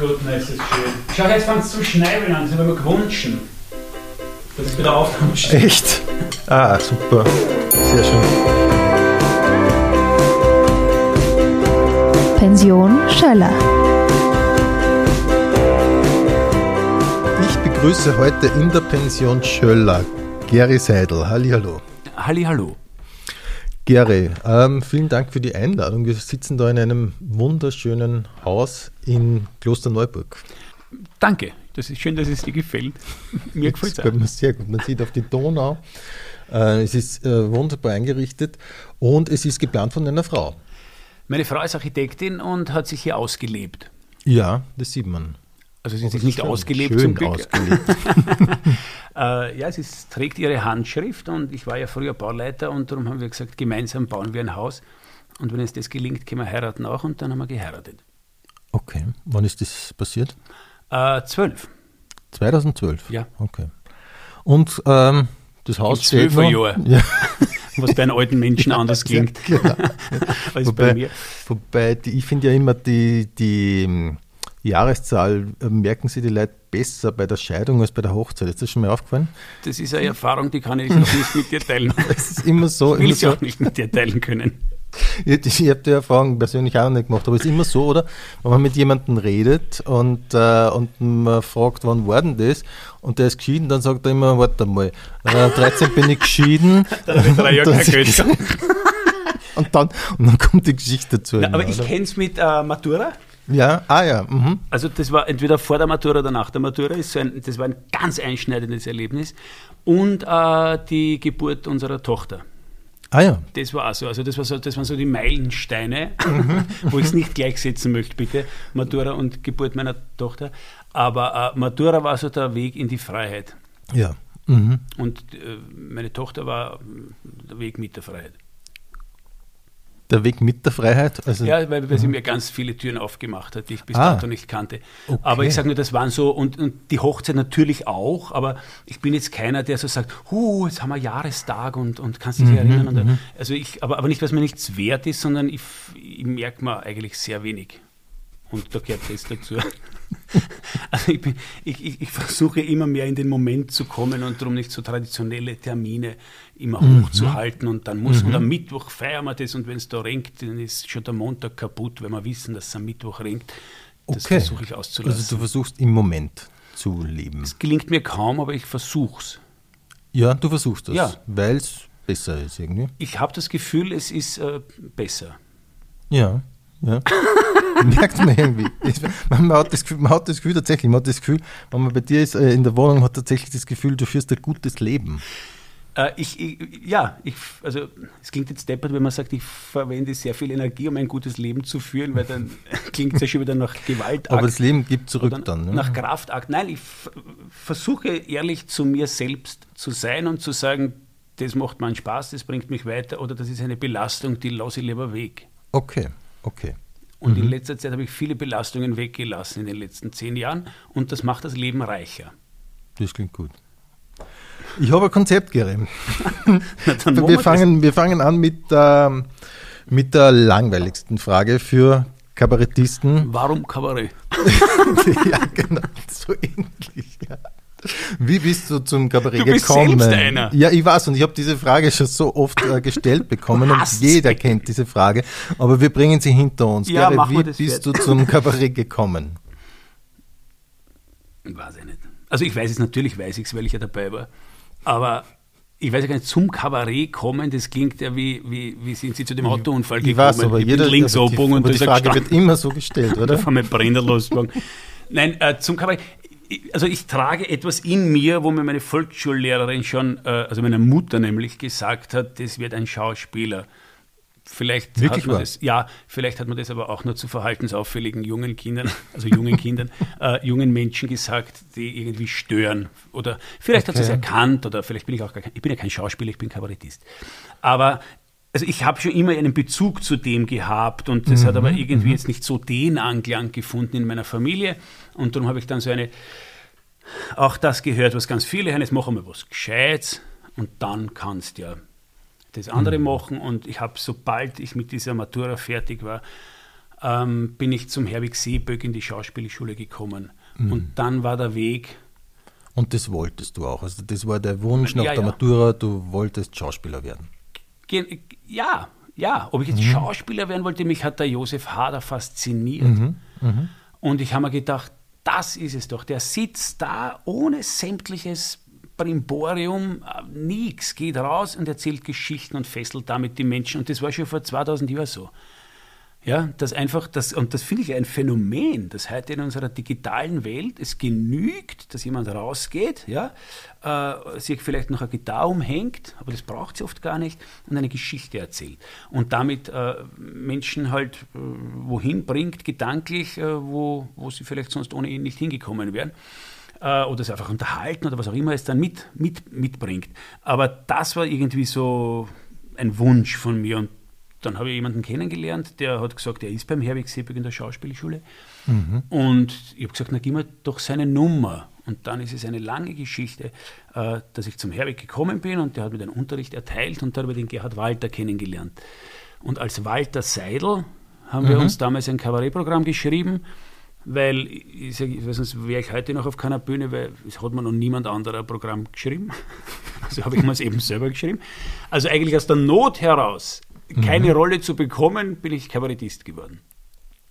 goodness, ist schön. Schau, jetzt fängt es zu schneiden an, das habe ich mir gewünscht. Dass es wieder aufkommt. Echt? Ah, super. Sehr schön. Pension Schöller. Ich begrüße heute in der Pension Schöller Gary Seidel. Hallihallo. Hallihallo. Gary, ähm, vielen Dank für die Einladung. Wir sitzen da in einem wunderschönen Haus in Klosterneuburg. Danke, das ist schön, dass es dir gefällt. Mir gefällt es mir sehr gut. Man sieht auf die Donau. Äh, es ist äh, wunderbar eingerichtet und es ist geplant von einer Frau. Meine Frau ist Architektin und hat sich hier ausgelebt. Ja, das sieht man. Also sie ist sich nicht schön, ausgelebt schön zum Glück. Ausgelebt. äh, ja, sie ist, trägt ihre Handschrift und ich war ja früher Bauleiter und darum haben wir gesagt, gemeinsam bauen wir ein Haus und wenn es das gelingt, können wir heiraten auch und dann haben wir geheiratet. Okay, wann ist das passiert? Äh, 12. 2012? Ja. Okay. Und ähm, das Haus steht noch... Jahre. Ja. Was bei einem alten Menschen anders klingt genau. als wobei, bei mir. Wobei, die, ich finde ja immer die, die Jahreszahl äh, merken Sie die Leute besser bei der Scheidung als bei der Hochzeit. Ist das schon mal aufgefallen? Das ist eine Erfahrung, die kann ich noch nicht mit dir teilen. Es ist immer so. Ich will sie so. auch nicht mit dir teilen können. Ich, ich habe die Erfahrung persönlich auch nicht gemacht, aber es ist immer so, oder? Wenn man mit jemandem redet und, äh, und man fragt, wann war denn das? Und der ist geschieden, dann sagt er immer, warte mal, äh, 13 bin ich geschieden. dann habe ich drei Jahre kein und, dann, und dann kommt die Geschichte dazu. Na, aber ich kenne es mit äh, Matura. Ja, ah ja. Mhm. Also das war entweder vor der Matura oder nach der Matura. Ist so ein, das war ein ganz einschneidendes Erlebnis. Und äh, die Geburt unserer Tochter. Ah ja. Das war auch so. Also das, war so, das waren so die Meilensteine, mhm. wo ich es nicht gleichsetzen möchte, bitte. Matura und Geburt meiner Tochter. Aber äh, Matura war so der Weg in die Freiheit. Ja. Mhm. Und äh, meine Tochter war der Weg mit der Freiheit der Weg mit der Freiheit? Also, ja, weil, weil sie mir ganz viele Türen aufgemacht hat, die ich bis ah, dato nicht kannte. Okay. Aber ich sage nur, das waren so, und, und, die Hochzeit natürlich auch, aber ich bin jetzt keiner, der so sagt, huh, jetzt haben wir Jahrestag und, und kannst dich mhm, erinnern. Und, mhm. also ich, aber, aber nicht, was mir nichts wert ist, sondern ich, ich merke mir eigentlich sehr wenig. Und da gehört das dazu. Also ich, bin, ich, ich, ich, versuche immer mehr in den Moment zu kommen und darum nicht so traditionelle Termine immer mhm. hochzuhalten und dann muss, mhm. und am Mittwoch feiern wir das und wenn es da renkt, dann ist schon der Montag kaputt, wenn wir wissen, dass es am Mittwoch renkt. Das okay. versuche ich auszulassen. Also du versuchst im Moment zu leben. Es gelingt mir kaum, aber ich versuche es. Ja, du versuchst das, ja. weil es besser ist irgendwie. Ich habe das Gefühl, es ist äh, besser. Ja. Ja. Merkt man irgendwie. Man hat, das Gefühl, man hat das Gefühl tatsächlich, man hat das Gefühl, wenn man bei dir ist äh, in der Wohnung, hat tatsächlich das Gefühl, du führst ein gutes Leben. Äh, ich, ich, ja, ich, also es klingt jetzt deppert, wenn man sagt, ich verwende sehr viel Energie, um ein gutes Leben zu führen, weil dann klingt es ja schon wieder nach Gewaltakt. Aber das Leben gibt zurück dann. Ne? Nach Kraftakt. Nein, ich versuche ehrlich zu mir selbst zu sein und zu sagen, das macht meinen Spaß, das bringt mich weiter oder das ist eine Belastung, die lasse ich lieber weg. Okay. Okay. Und mhm. in letzter Zeit habe ich viele Belastungen weggelassen in den letzten zehn Jahren und das macht das Leben reicher. Das klingt gut. Ich habe ein Konzept, Gary. wir, fangen, wir fangen an mit, ähm, mit der langweiligsten Frage für Kabarettisten. Warum Kabarett? ja, genau, so ähnlich. Wie bist du zum Kabarett du bist gekommen? Selbst einer. Ja, ich weiß und ich habe diese Frage schon so oft äh, gestellt bekommen und jeder kennt diese Frage, aber wir bringen sie hinter uns. Ja, Gary, wie bist du zum Kabarett gekommen? Weiß ich nicht. Also ich weiß es natürlich, weiß ich es, weil ich ja dabei war. Aber ich weiß ja gar nicht, zum Kabarett kommen, das klingt ja wie, wie, wie sind Sie zu dem Autounfall gekommen? Ich weiß, aber ich jeder, links aber die, und die Frage wird immer so gestellt, oder? Da wir Brenner losgegangen. Nein, äh, zum Kabarett also ich trage etwas in mir, wo mir meine Volksschullehrerin schon, äh, also meine Mutter nämlich gesagt hat, das wird ein Schauspieler. Vielleicht Wirklich hat man das, ja, vielleicht hat man das aber auch nur zu verhaltensauffälligen jungen Kindern, also jungen Kindern, äh, jungen Menschen gesagt, die irgendwie stören. Oder vielleicht okay. hat sie es erkannt, oder vielleicht bin ich auch gar kein, ich bin ja kein Schauspieler, ich bin Kabarettist. Aber also ich habe schon immer einen Bezug zu dem gehabt und das mhm, hat aber irgendwie mhm. jetzt nicht so den Anklang gefunden in meiner Familie und darum habe ich dann so eine, auch das gehört, was ganz viele haben, jetzt machen wir was Gescheites und dann kannst du ja das andere mhm. machen und ich habe, sobald ich mit dieser Matura fertig war, ähm, bin ich zum Herwig Seeböck in die Schauspielschule gekommen. Mhm. Und dann war der Weg. Und das wolltest du auch. Also das war der Wunsch nach ja, der ja. Matura, du wolltest Schauspieler werden. Ja, ja. Ob ich jetzt mhm. Schauspieler werden wollte, mich hat der Josef Hader fasziniert. Mhm. mhm. Und ich habe mir gedacht, das ist es doch. Der sitzt da ohne sämtliches Brimborium, äh, nichts, geht raus und erzählt Geschichten und fesselt damit die Menschen. Und das war schon vor 2000 Jahren so. Ja, das einfach, das, und das finde ich ein Phänomen, dass heute in unserer digitalen Welt es genügt, dass jemand rausgeht, ja, äh, sich vielleicht noch eine Gitarre umhängt, aber das braucht sie oft gar nicht, und eine Geschichte erzählt. Und damit äh, Menschen halt äh, wohin bringt, gedanklich, äh, wo, wo sie vielleicht sonst ohne ihn nicht hingekommen wären äh, oder es einfach unterhalten oder was auch immer es dann mit, mit, mitbringt. Aber das war irgendwie so ein Wunsch von mir und dann habe ich jemanden kennengelernt, der hat gesagt, er ist beim Herwig Seeberg in der Schauspielschule. Mhm. Und ich habe gesagt, na gib mir doch seine Nummer. Und dann ist es eine lange Geschichte, äh, dass ich zum Herwig gekommen bin und der hat mir den Unterricht erteilt und ich den Gerhard Walter kennengelernt. Und als Walter Seidel haben mhm. wir uns damals ein Kabarettprogramm geschrieben, weil ich, sag, ich weiß nicht, wäre ich heute noch auf keiner Bühne, weil es hat mir noch niemand anderer ein Programm geschrieben. Also habe ich mir es eben selber geschrieben. Also eigentlich aus der Not heraus keine mhm. Rolle zu bekommen, bin ich Kabarettist geworden.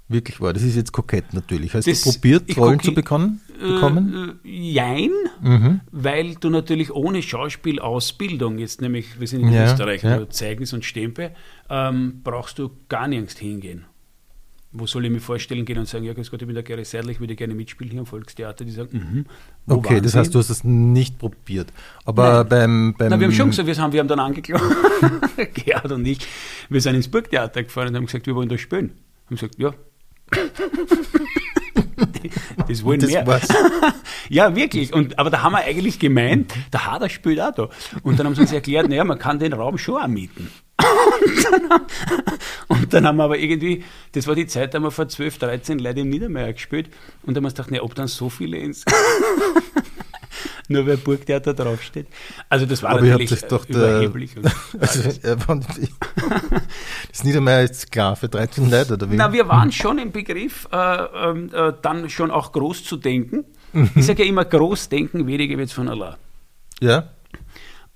Wirklich wahr. Das ist jetzt kokett natürlich. Hast das, du probiert, Rollen zu bekommen? bekommen? Äh, jein, mhm. weil du natürlich ohne Schauspielausbildung, jetzt nämlich, wir sind in ja, Österreich, ja. Zeugnis und Stempe, ähm, brauchst du gar nirgends hingehen wo soll ich mir vorstellen gehen und sagen, ja, Gott, ich bin der Gary Seidler, ich würde gerne mitspielen hier am Volkstheater. Die sagen, mm Okay, das heißt, du hast es nicht probiert. Aber beim, beim. Nein, wir haben schon gesagt, wir haben, wir haben dann angeklagt, Gerhard und ich, wir sind ins Burgtheater gefahren und haben gesagt, wir wollen da spielen. Haben gesagt, ja. das wollen das wir. War's. ja, wirklich. Und, aber da haben wir eigentlich gemeint, der Hader spielt auch da. Und dann haben sie uns erklärt, naja, man kann den Raum schon auch mieten. Und dann, haben, und dann haben wir aber irgendwie, das war die Zeit, da haben wir vor 12, 13 Leute im Niedermeyer gespielt und da haben wir gedacht, ne, ob dann so viele ins. Nur weil Burgtheater draufsteht. Also das war aber natürlich das doch überheblich. Der, also, das Niedermeyer ist klar für 13 Leute, oder wie? Na, wir waren schon im Begriff, äh, ähm, äh, dann schon auch groß zu denken. Mhm. Ich sage ja immer, groß denken, weniger wird von Allah. Ja.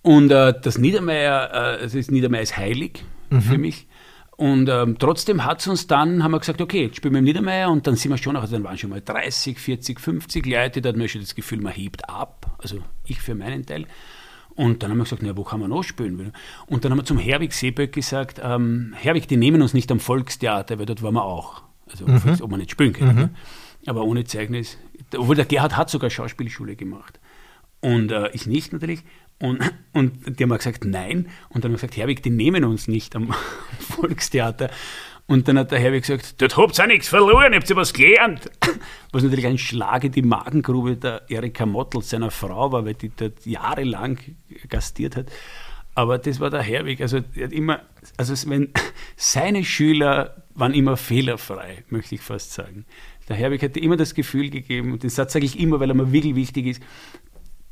Und äh, das Niedermeyer, äh, das Niedermeyer ist heilig mhm. für mich. Und ähm, trotzdem hat es uns dann, haben wir gesagt, okay, jetzt spielen wir im Niedermeyer und dann sind wir schon, also dann waren schon mal 30, 40, 50 Leute, da hat man schon das Gefühl, man hebt ab, also ich für meinen Teil. Und dann haben wir gesagt, na, wo kann man noch spielen? Und dann haben wir zum Herwig Seeböck gesagt, ähm, Herwig, die nehmen uns nicht am Volkstheater, weil dort waren wir auch. Also, mhm. ob wir nicht spielen können. Mhm. Ne? Aber ohne Zeugnis. Obwohl der Gerhard hat sogar Schauspielschule gemacht. Und äh, ich nicht natürlich. Und, und die haben gesagt, nein. Und dann haben wir gesagt, Herwig, die nehmen uns nicht am Volkstheater. Und dann hat der Herwig gesagt, dort habt ihr nichts verloren, habt ihr was gelernt. Was natürlich ein Schlag in die Magengrube der Erika Mottl, seiner Frau war, weil die dort jahrelang gastiert hat. Aber das war der Herwig. Also, er hat immer, also wenn, seine Schüler waren immer fehlerfrei, möchte ich fast sagen. Der Herwig hatte immer das Gefühl gegeben, und den Satz sage ich immer, weil er mir wirklich wichtig ist,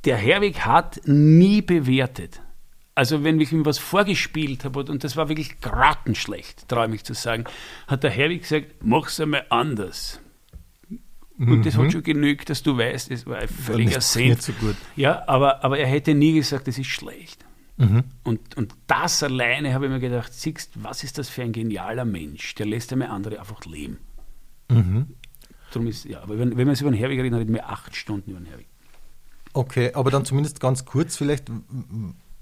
der Herwig hat nie bewertet. Also wenn ich ihm was vorgespielt habe, und das war wirklich grottenschlecht, traue ich mich zu sagen, hat der Herwig gesagt, mach's einmal anders. Und mhm. das hat mhm. schon genügt, dass du weißt, es war ein völliger Sinn. So ja, aber, aber er hätte nie gesagt, das ist schlecht. Mhm. Und, und das alleine habe ich mir gedacht, siehst, was ist das für ein genialer Mensch? Der lässt einmal andere einfach leben. Mhm. Darum ist, ja, aber wenn, wenn man über den Herwig redet, dann reden wir acht Stunden über den Herwig. Okay, aber dann zumindest ganz kurz vielleicht,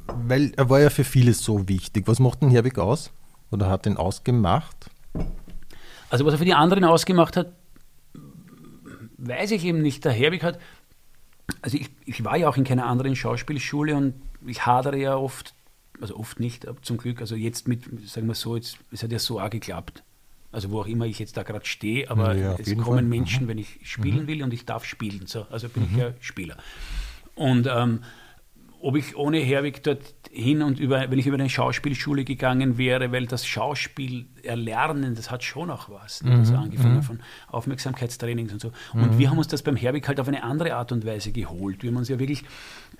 weil er war ja für vieles so wichtig. Was macht denn Herwig aus? Oder hat ihn ausgemacht? Also was er für die anderen ausgemacht hat, weiß ich eben nicht. Der Herwig hat, also ich, ich war ja auch in keiner anderen Schauspielschule und ich hadere ja oft, also oft nicht, aber zum Glück, also jetzt mit, sagen wir so, jetzt, es hat ja so auch geklappt. Also wo auch immer ich jetzt da gerade stehe, aber ja, es kommen Fall. Menschen, mhm. wenn ich spielen mhm. will und ich darf spielen. So, also bin mhm. ich ja Spieler. Und ähm, ob ich ohne Herwig dorthin und über, wenn ich über eine Schauspielschule gegangen wäre, weil das Schauspiel erlernen, das hat schon auch was. Ne? Also angefangen mhm. von Aufmerksamkeitstrainings und so. Und mhm. wir haben uns das beim Herwig halt auf eine andere Art und Weise geholt. Wir haben uns ja wirklich,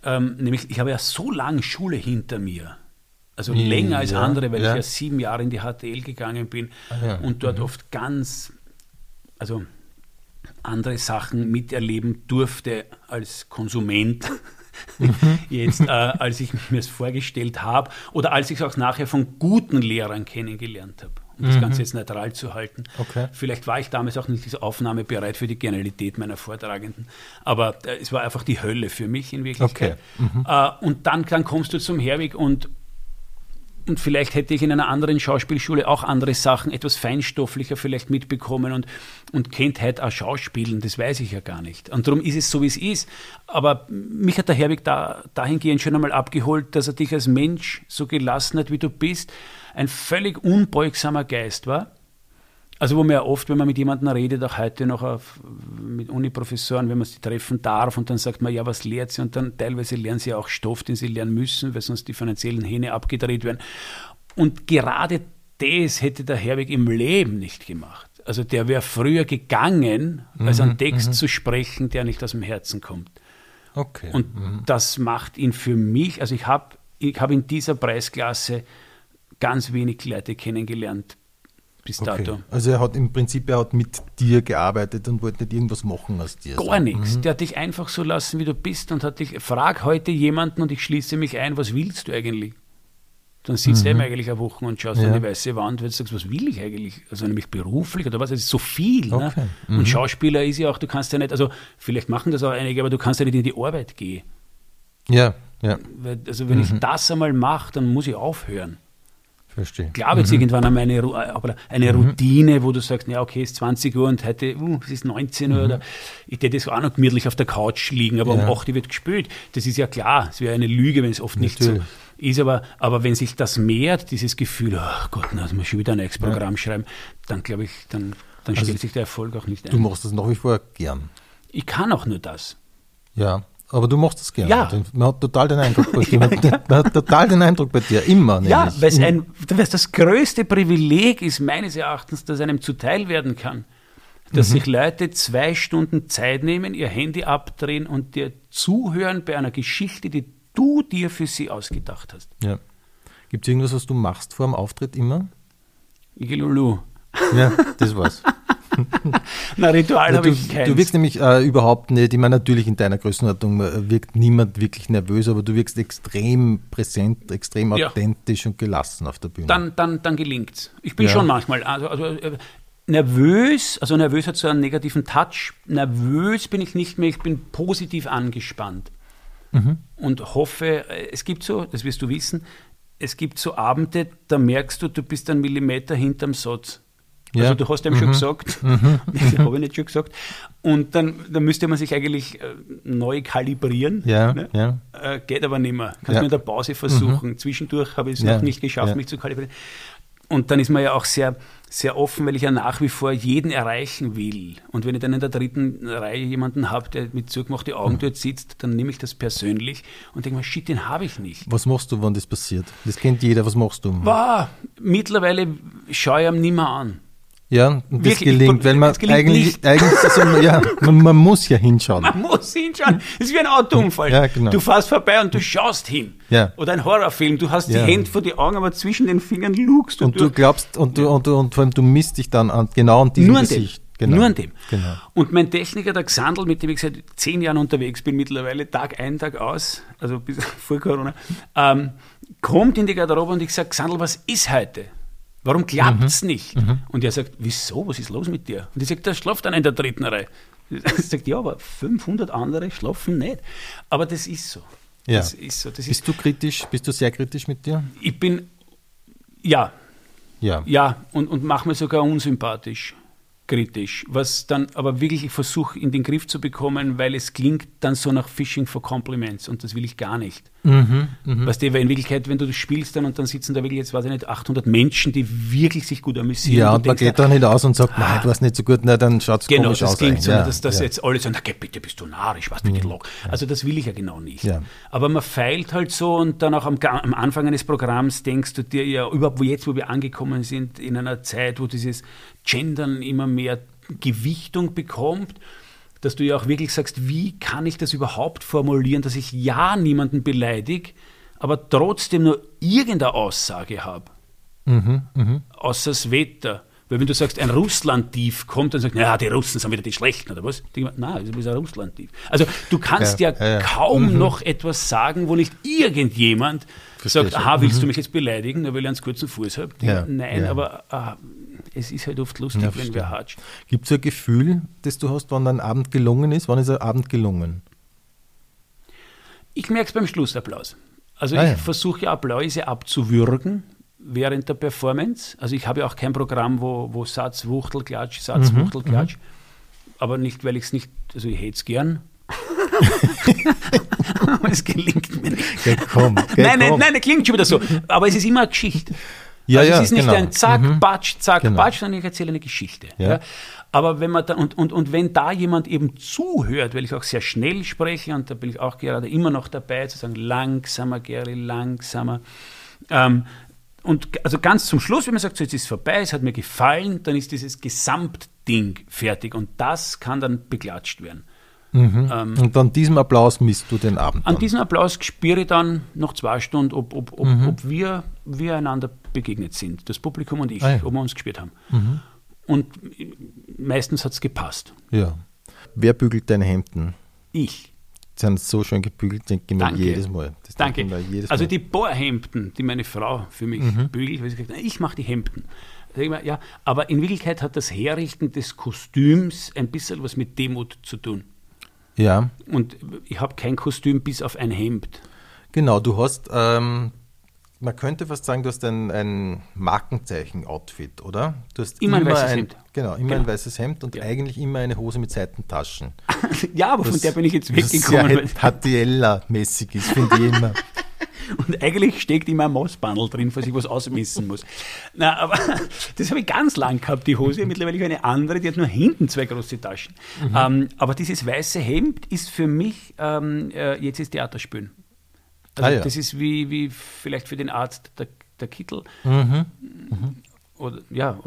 ähm, nämlich, ich habe ja so lange Schule hinter mir Also länger als andere, weil ja. ich ja sieben Jahre in die HTL gegangen bin ah, ja. und dort mhm. oft ganz, also andere Sachen miterleben durfte als Konsument. Mhm. Jetzt, äh, als ich mir es vorgestellt habe oder als ich es auch nachher von guten Lehrern kennengelernt habe um das mhm. Ganze jetzt neutral zu halten. Okay. Vielleicht war ich damals auch nicht diese Aufnahme bereit für die Genialität meiner Vortragenden, aber äh, es war einfach die Hölle für mich in Wirklichkeit. Okay. Mhm. Äh, und dann, dann kommst du zum Herwig und und vielleicht hätte ich in einer anderen Schauspielschule auch andere Sachen, etwas feinstofflicher vielleicht mitbekommen und, und kennt heute auch Schauspielen, das weiß ich ja gar nicht. Und darum ist es so, wie es ist. Aber mich hat der Herwig da, dahingehend schon einmal abgeholt, dass er dich als Mensch so gelassen hat, wie du bist, ein völlig unbeugsamer Geist war. Also wo man ja oft, wenn man mit jemandem redet, auch heute noch auf, mit Uniprofessoren, wenn man sie treffen darf und dann sagt man, ja, was lehrt sie? Und dann teilweise lernen sie auch Stoff, den sie lernen müssen, weil sonst die finanziellen Hähne abgedreht werden. Und gerade das hätte der Herwig im Leben nicht gemacht. Also der wäre früher gegangen, als einen mhm, Text mhm. zu sprechen, der nicht aus dem Herzen kommt. Okay. Und mhm. das macht ihn für mich, also ich habe ich hab in dieser Preisklasse ganz wenig Leute kennengelernt bis dato. Okay. Also er hat im Prinzip, er hat mit dir gearbeitet und wollte nicht irgendwas machen aus dir. Gar so. nichts. Mhm. Der hat dich einfach so lassen, wie du bist und hat dich, frag heute jemanden und ich schließe mich ein, was willst du eigentlich? Dann sitzt mhm. er eigentlich eine Woche und schaust ja. an die weiße Wand und sagst, was will ich eigentlich? Also nämlich beruflich oder was? Es ist so viel. Ne? Okay. Ne? Mhm. Und Schauspieler ist ja auch, du kannst ja nicht, also vielleicht machen das auch einige, aber du kannst ja nicht in die Arbeit gehen. Ja, ja. Also wenn ich mhm. das einmal mache, dann muss ich aufhören. Verstehe. Klar wird es mhm. irgendwann einmal eine, aber eine mhm. Routine, wo du sagst, ja, okay, es ist 20 Uhr und heute, uh, es ist 19 Uhr, mhm. oder ich hätte so auch noch gemütlich auf der Couch liegen, aber ja. um 8 Uhr wird gespielt. Das ist ja klar, es wäre eine Lüge, wenn es oft Natürlich. nicht so ist, aber, aber wenn sich das mehrt, dieses Gefühl, ach oh Gott, na, muss schon wieder ein Ex-Programm ja. schreiben, dann glaube ich, dann, dann also stellt sich der Erfolg auch nicht ein. Du machst das nach wie vor gern. Ich kann auch nur das. Ja. Aber du machst das gerne. Ja. Man hat total den Eindruck bei dir. Man, hat total den Eindruck bei dir, immer. Ja, weil es ein, das größte Privileg ist meines Erachtens, dass einem zuteil werden kann. Dass mhm. sich Leute zwei Stunden Zeit nehmen, ihr Handy abdrehen und dir zuhören bei einer Geschichte, die du dir für sie ausgedacht hast. Ja. Gibt es irgendwas, was du machst vor dem Auftritt immer? Igilulu. Ja, das war's. Na, Ritual habe ich keins. Du wirkst nämlich äh, überhaupt nicht, ich meine, natürlich in deiner Größenordnung äh, wirkt niemand wirklich nervös, aber du wirkst extrem präsent, extrem ja. authentisch und gelassen auf der Bühne. Dann, dann, dann es. Ich bin ja. schon manchmal, also, also äh, nervös, also nervös hat so einen negativen Touch. Nervös bin ich nicht mehr, ich bin positiv angespannt. Mhm. Und hoffe, äh, es gibt so, das wirst du wissen, es gibt so Abende, da merkst du, du bist einen Millimeter hinterm Satz. Ja. Also du hast ihm mhm. schon gesagt, mhm. das habe ich nicht schon gesagt. Und dann, dann müsste man sich eigentlich äh, neu kalibrieren. Ja, ne? ja. Äh, geht aber nicht mehr. Kannst ja. du in der Pause versuchen. Mhm. Zwischendurch habe ich es noch nicht geschafft, mich zu kalibrieren. Und dann ist man ja auch sehr, sehr offen, weil ich ja nach wie vor jeden erreichen will. Und wenn ich dann in der dritten Reihe jemanden habe, der mit zugemachten Augen mhm. dort sitzt, dann nehme ich das persönlich und denke mir, shit, den habe ich nicht. Was machst du, wenn das passiert? Das kennt jeder, was machst du? Wow, mittlerweile schaue ich ihm nicht mehr an. Ja, und das gelingt, weil man eigentlich, eigentlich so, ja, man, man, muss ja hinschauen. Man muss hinschauen. Das ist wie ein Autounfall. Ja, genau. Du fährst vorbei und du schaust hin. Ja. Oder ein Horrorfilm. Du hast ja. die Hände vor die Augen, aber zwischen den Fingern lugst du. Und du glaubst, und du, und, du, und vor allem du misst dich dann an, genau an diesem Nur an Gesicht. Dem. Genau. Nur an dem. Genau. Und mein Techniker, der Xandl, mit dem ich seit zehn Jahren unterwegs bin, mittlerweile Tag ein, Tag aus, also bis vor Corona, ähm, kommt in die Garderobe und ich sage, Xandl, was ist heute? Warum klappt es mhm. nicht? Mhm. Und er sagt, wieso, was ist los mit dir? Und ich sage, da schlaft einer in der dritten Reihe. Er sagt, ja, aber 500 andere schlafen nicht. Aber das ist so. Ja. Das ist so. Das bist ist, du kritisch? Bist du sehr kritisch mit dir? Ich bin, ja. Ja. Ja, und, und mache mir sogar unsympathisch kritisch, was dann aber wirklich ich versuche in den Griff zu bekommen, weil es klingt dann so nach Fishing for Compliments und das will ich gar nicht. Mhm, mh. Weißt du, weil in Wirklichkeit, wenn du das spielst dann und dann sitzen da wirklich jetzt, weiß ich nicht, 800 Menschen, die wirklich sich gut amüsieren. Ja, und, man geht da nicht aus und sagt, nein, du hast nicht so gut, na, dann schaut es genau, komisch aus. Genau, das klingt so, ja, dass, dass ja. jetzt alle sagen, na, geh, bitte bist du narrisch, was bitte mhm. Log. Also das will ich ja genau nicht. Ja. Aber man feilt halt so und dann auch am, am Anfang eines Programms denkst du dir ja, überhaupt wo jetzt, wo wir angekommen sind, in einer Zeit, wo dieses Gendern immer mehr Gewichtung bekommt, dass du ja auch wirklich sagst, wie kann ich das überhaupt formulieren, dass ich ja niemanden beleidige, aber trotzdem nur irgendeine Aussage habe. Mhm, mh. Außer das Wetter. Weil wenn du sagst, ein Russland-Tief kommt, dann sagst du, naja, die Russen sind wieder die Schlechten, oder was? Die, nein, es ist ein Russland-Tief. Also du kannst ja, ja, ja kaum mhm. noch etwas sagen, wo nicht irgendjemand Verstehe sagt, aha, willst mhm. du mich jetzt beleidigen, nur weil ich einen kurzen Fuß habe? Nein, aber ah, es ist halt oft lustig, wenn wir hatschen. Gibt es ein Gefühl, das du hast, wann ein Abend gelungen ist? Wann ist ein Abend gelungen? Ich merke es beim Schlussapplaus. Also ah, ich versuche ja Applause abzuwürgen während der Performance. Also ich habe ja auch kein Programm, wo, wo Satz, Wuchtel, Klatsch, Satz, mhm, Wuchtel, Klatsch. Mhm. Aber nicht, weil ich es nicht, also ich hätte es gern. aber es gelingt mir nicht. Geh, komm, geh, nein, nein, nein, das klingt schon wieder so. Aber es ist immer eine Geschichte. Ja, also ja, es ist nicht genau. ein Zack, mhm. Batsch, Zack, genau. Batsch, sondern ich erzähle eine Geschichte. Ja. ja. Aber wenn man da, und, und, und wenn da jemand eben zuhört, weil ich auch sehr schnell spreche, und da bin ich auch gerade immer noch dabei, zu sagen, langsamer, Gary, langsamer, ähm, und also ganz zum Schluss, wenn man sagt, so jetzt ist es vorbei, es hat mir gefallen, dann ist dieses Gesamtding fertig und das kann dann beklatscht werden. Mhm. Ähm, und an diesem Applaus misst du den Abend? An diesem Applaus spüre ich dann nach zwei Stunden, ob, ob, ob, mhm. ob wir, wir einander begegnet sind, das Publikum und ich, ah, ja. ob wir uns gespürt haben. Mhm. Und meistens hat es gepasst. Ja. Wer bügelt deine Hemden? Ich sind so schön gebügelt, denke ich mir jedes Mal. Das Danke. Jedes also Mal. die Bohrhemden, die meine Frau für mich mhm. bügelt, weil sie gesagt ich mache die Hemden. Ja, aber in Wirklichkeit hat das Herrichten des Kostüms ein bisschen was mit Demut zu tun. Ja. Und ich habe kein Kostüm bis auf ein Hemd. Genau, du hast ähm, man könnte fast sagen, du hast ein, ein Markenzeichen-Outfit, oder? Du hast immer, immer ein weißes ein, Hemd. Genau, immer genau. ein weißes Hemd und ja. eigentlich immer eine Hose mit Seitentaschen. ja, aber von der bin ich jetzt weggekommen. Was Patiella-mäßig ist, finde ich immer. Und eigentlich steckt immer ein Mossbandel drin, falls ich was ausmissen muss. Na, aber das habe ich ganz lang gehabt, die Hose. Mittlerweile eine andere, die hat nur hinten zwei große Taschen. Mhm. Ähm, aber dieses weiße Hemd ist für mich, ähm, äh, jetzt ist Theaterspülen. Also ah, ja. das ist wie, wie vielleicht für den Arzt der, der Kittel. Mhm. Mhm. Oder, ja,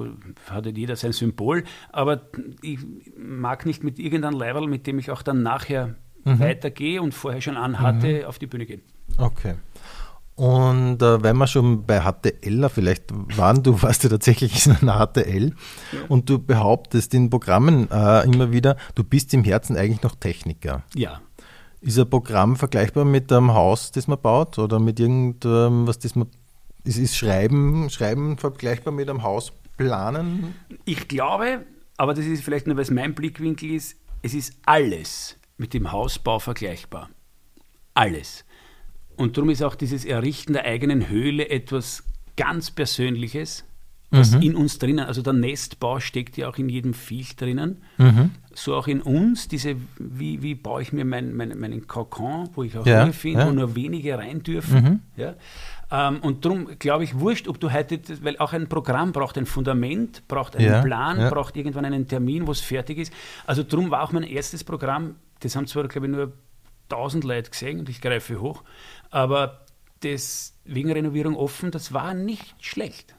hat jeder sein Symbol, aber ich mag nicht mit irgendeinem Level, mit dem ich auch dann nachher mhm. weitergehe und vorher schon anhatte, mhm. auf die Bühne gehen. Okay. Und äh, wenn wir schon bei HTL, vielleicht waren du, warst du tatsächlich in einer HTL ja. und du behauptest in Programmen äh, immer wieder, du bist im Herzen eigentlich noch Techniker. Ja. Ist ein Programm vergleichbar mit einem Haus, das man baut oder mit irgendwas, das man. Ist, ist Schreiben, Schreiben vergleichbar mit einem Haus planen? Ich glaube, aber das ist vielleicht nur, weil es mein Blickwinkel ist, es ist alles mit dem Hausbau vergleichbar. Alles. Und darum ist auch dieses Errichten der eigenen Höhle etwas ganz Persönliches was mhm. in uns drinnen, also der Nestbau steckt ja auch in jedem Viech drinnen, mhm. so auch in uns, diese, wie, wie baue ich mir mein, mein, meinen Kokon, wo ich auch ja, Ruhe finde, ja. wo nur wenige rein dürfen. Mhm. Ja? Ähm, und darum glaube ich, wurscht, ob du heute, weil auch ein Programm braucht ein Fundament, braucht einen ja, Plan, braucht irgendwann einen Termin, wo es fertig ist. Also darum war auch mein erstes Programm, das haben zwar, glaube ich, nur 1000 Leute gesehen und ich greife hoch, aber das wegen Renovierung offen, das war nicht schlecht.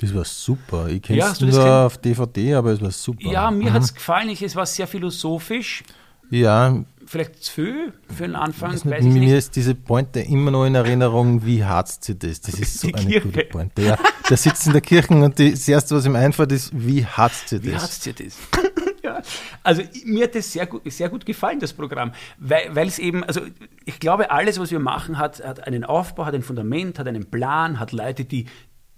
Das war super. Ich kenne es ja, nur auf DVD, aber es war super. Ja, mir mhm. hat es gefallen. Ich, es war sehr philosophisch. Ja. Vielleicht zu viel für den Anfang. Weiß mir nicht. ist diese Pointe immer noch in Erinnerung, wie hart sie das. Das ist so Die eine Kirche. gute Pointe. Ja, der sitzt in der Kirche und das Erste, was ihm einfällt, ist, wie hart sie das. Wie hart sie das. Also mir hat das sehr gut, sehr gut gefallen, das Programm, weil es eben, also ich glaube, alles, was wir machen, hat, hat einen Aufbau, hat ein Fundament, hat einen Plan, hat Leute, die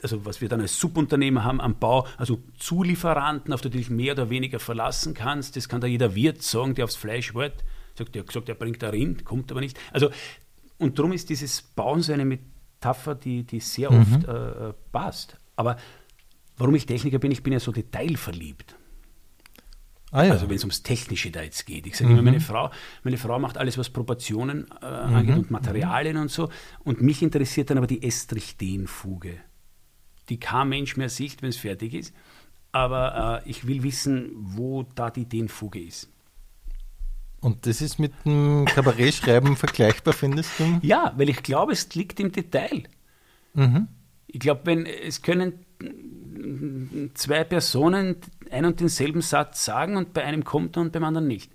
also was wir dann als Subunternehmer haben am Bau, also Zulieferanten, auf die du dich mehr oder weniger verlassen kannst. Das kann da jeder Wirt sagen, der aufs Fleisch hört. Sagt, der gesagt, er bringt da Rind, kommt aber nicht. Also, und darum ist dieses Bauen so eine Metapher, die, die sehr mhm. oft äh, äh, passt. Aber warum ich Techniker bin, ich bin ja so detailverliebt. Ah, ja. Also wenn es ums Technische da jetzt geht. Ich sage mhm. immer, meine Frau, meine Frau macht alles, was Proportionen äh, mhm. angeht und Materialien und so. Und mich interessiert dann aber die Estrich-Den-Fuge die kein Mensch mehr sieht, wenn es fertig ist. Aber äh, ich will wissen, wo da die Ideenfuge ist. Und das ist mit dem Kabarettschreiben vergleichbar, findest du? Ja, weil ich glaube, es liegt im Detail. Mhm. Ich glaube, wenn es können zwei Personen einen und denselben Satz sagen und bei einem kommt er und beim anderen nicht.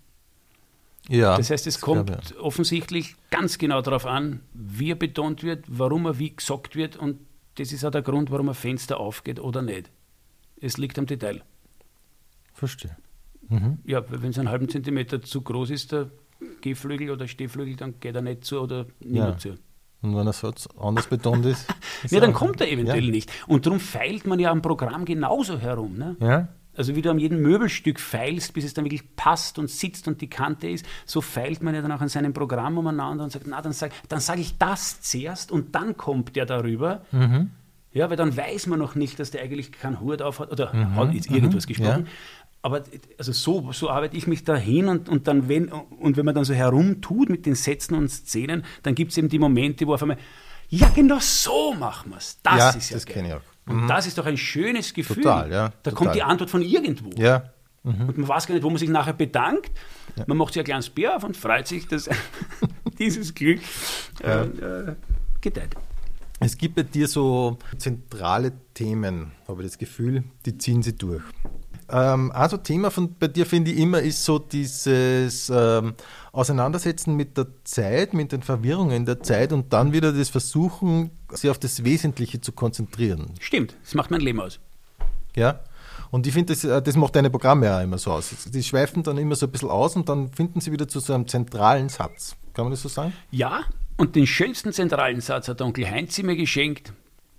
Ja, das heißt, es kommt glaube, ja. offensichtlich ganz genau darauf an, wie er betont wird, warum er wie gesagt wird und das ist auch der Grund, warum ein Fenster aufgeht oder nicht. Es liegt am Detail. Verstehe. Mhm. Ja, wenn es einen halben Zentimeter zu groß ist, der Gehflügel oder Stehflügel, dann geht er nicht zu oder nicht ja. zu. Und wenn er so anders betont ist? ist ja, dann kommt er eventuell ja. nicht. Und darum feilt man ja am Programm genauso herum. Ne? Ja. Also wie du an jedem Möbelstück feilst, bis es dann wirklich passt und sitzt und die Kante ist, so feilt man ja dann auch an seinem Programm umeinander und sagt, na, dann sage dann sag ich das zuerst und dann kommt der darüber. Mhm. Ja, weil dann weiß man noch nicht, dass der eigentlich keinen Hut auf hat oder mhm. hat jetzt irgendwas mhm. gesprochen. Ja. Aber also so, so arbeite ich mich da hin und, und dann, wenn, und wenn man dann so herumtut mit den Sätzen und Szenen, dann gibt es eben die Momente, wo auf einmal, ja, genau so machen wir es. Das ja, ist ja das kenne ich auch. Und mhm. das ist doch ein schönes Gefühl. Total, ja. Da total. kommt die Antwort von irgendwo. Ja. Mhm. Und man weiß gar nicht, wo man sich nachher bedankt. Ja. Man macht sich ein kleines Bier auf und freut sich, dass dieses Glück äh, äh, gedeiht. Es gibt bei dir so zentrale Themen, habe ich das Gefühl, die ziehen sie durch. Ähm, also Thema von bei dir finde ich immer ist so dieses ähm, Auseinandersetzen mit der Zeit, mit den Verwirrungen der Zeit und dann wieder das Versuchen, sich auf das Wesentliche zu konzentrieren. Stimmt, das macht mein Leben aus. Ja. Und ich finde, das, äh, das macht deine Programme ja immer so aus. Die schweifen dann immer so ein bisschen aus und dann finden sie wieder zu so einem zentralen Satz. Kann man das so sagen? Ja, und den schönsten zentralen Satz hat Onkel Heinz mir geschenkt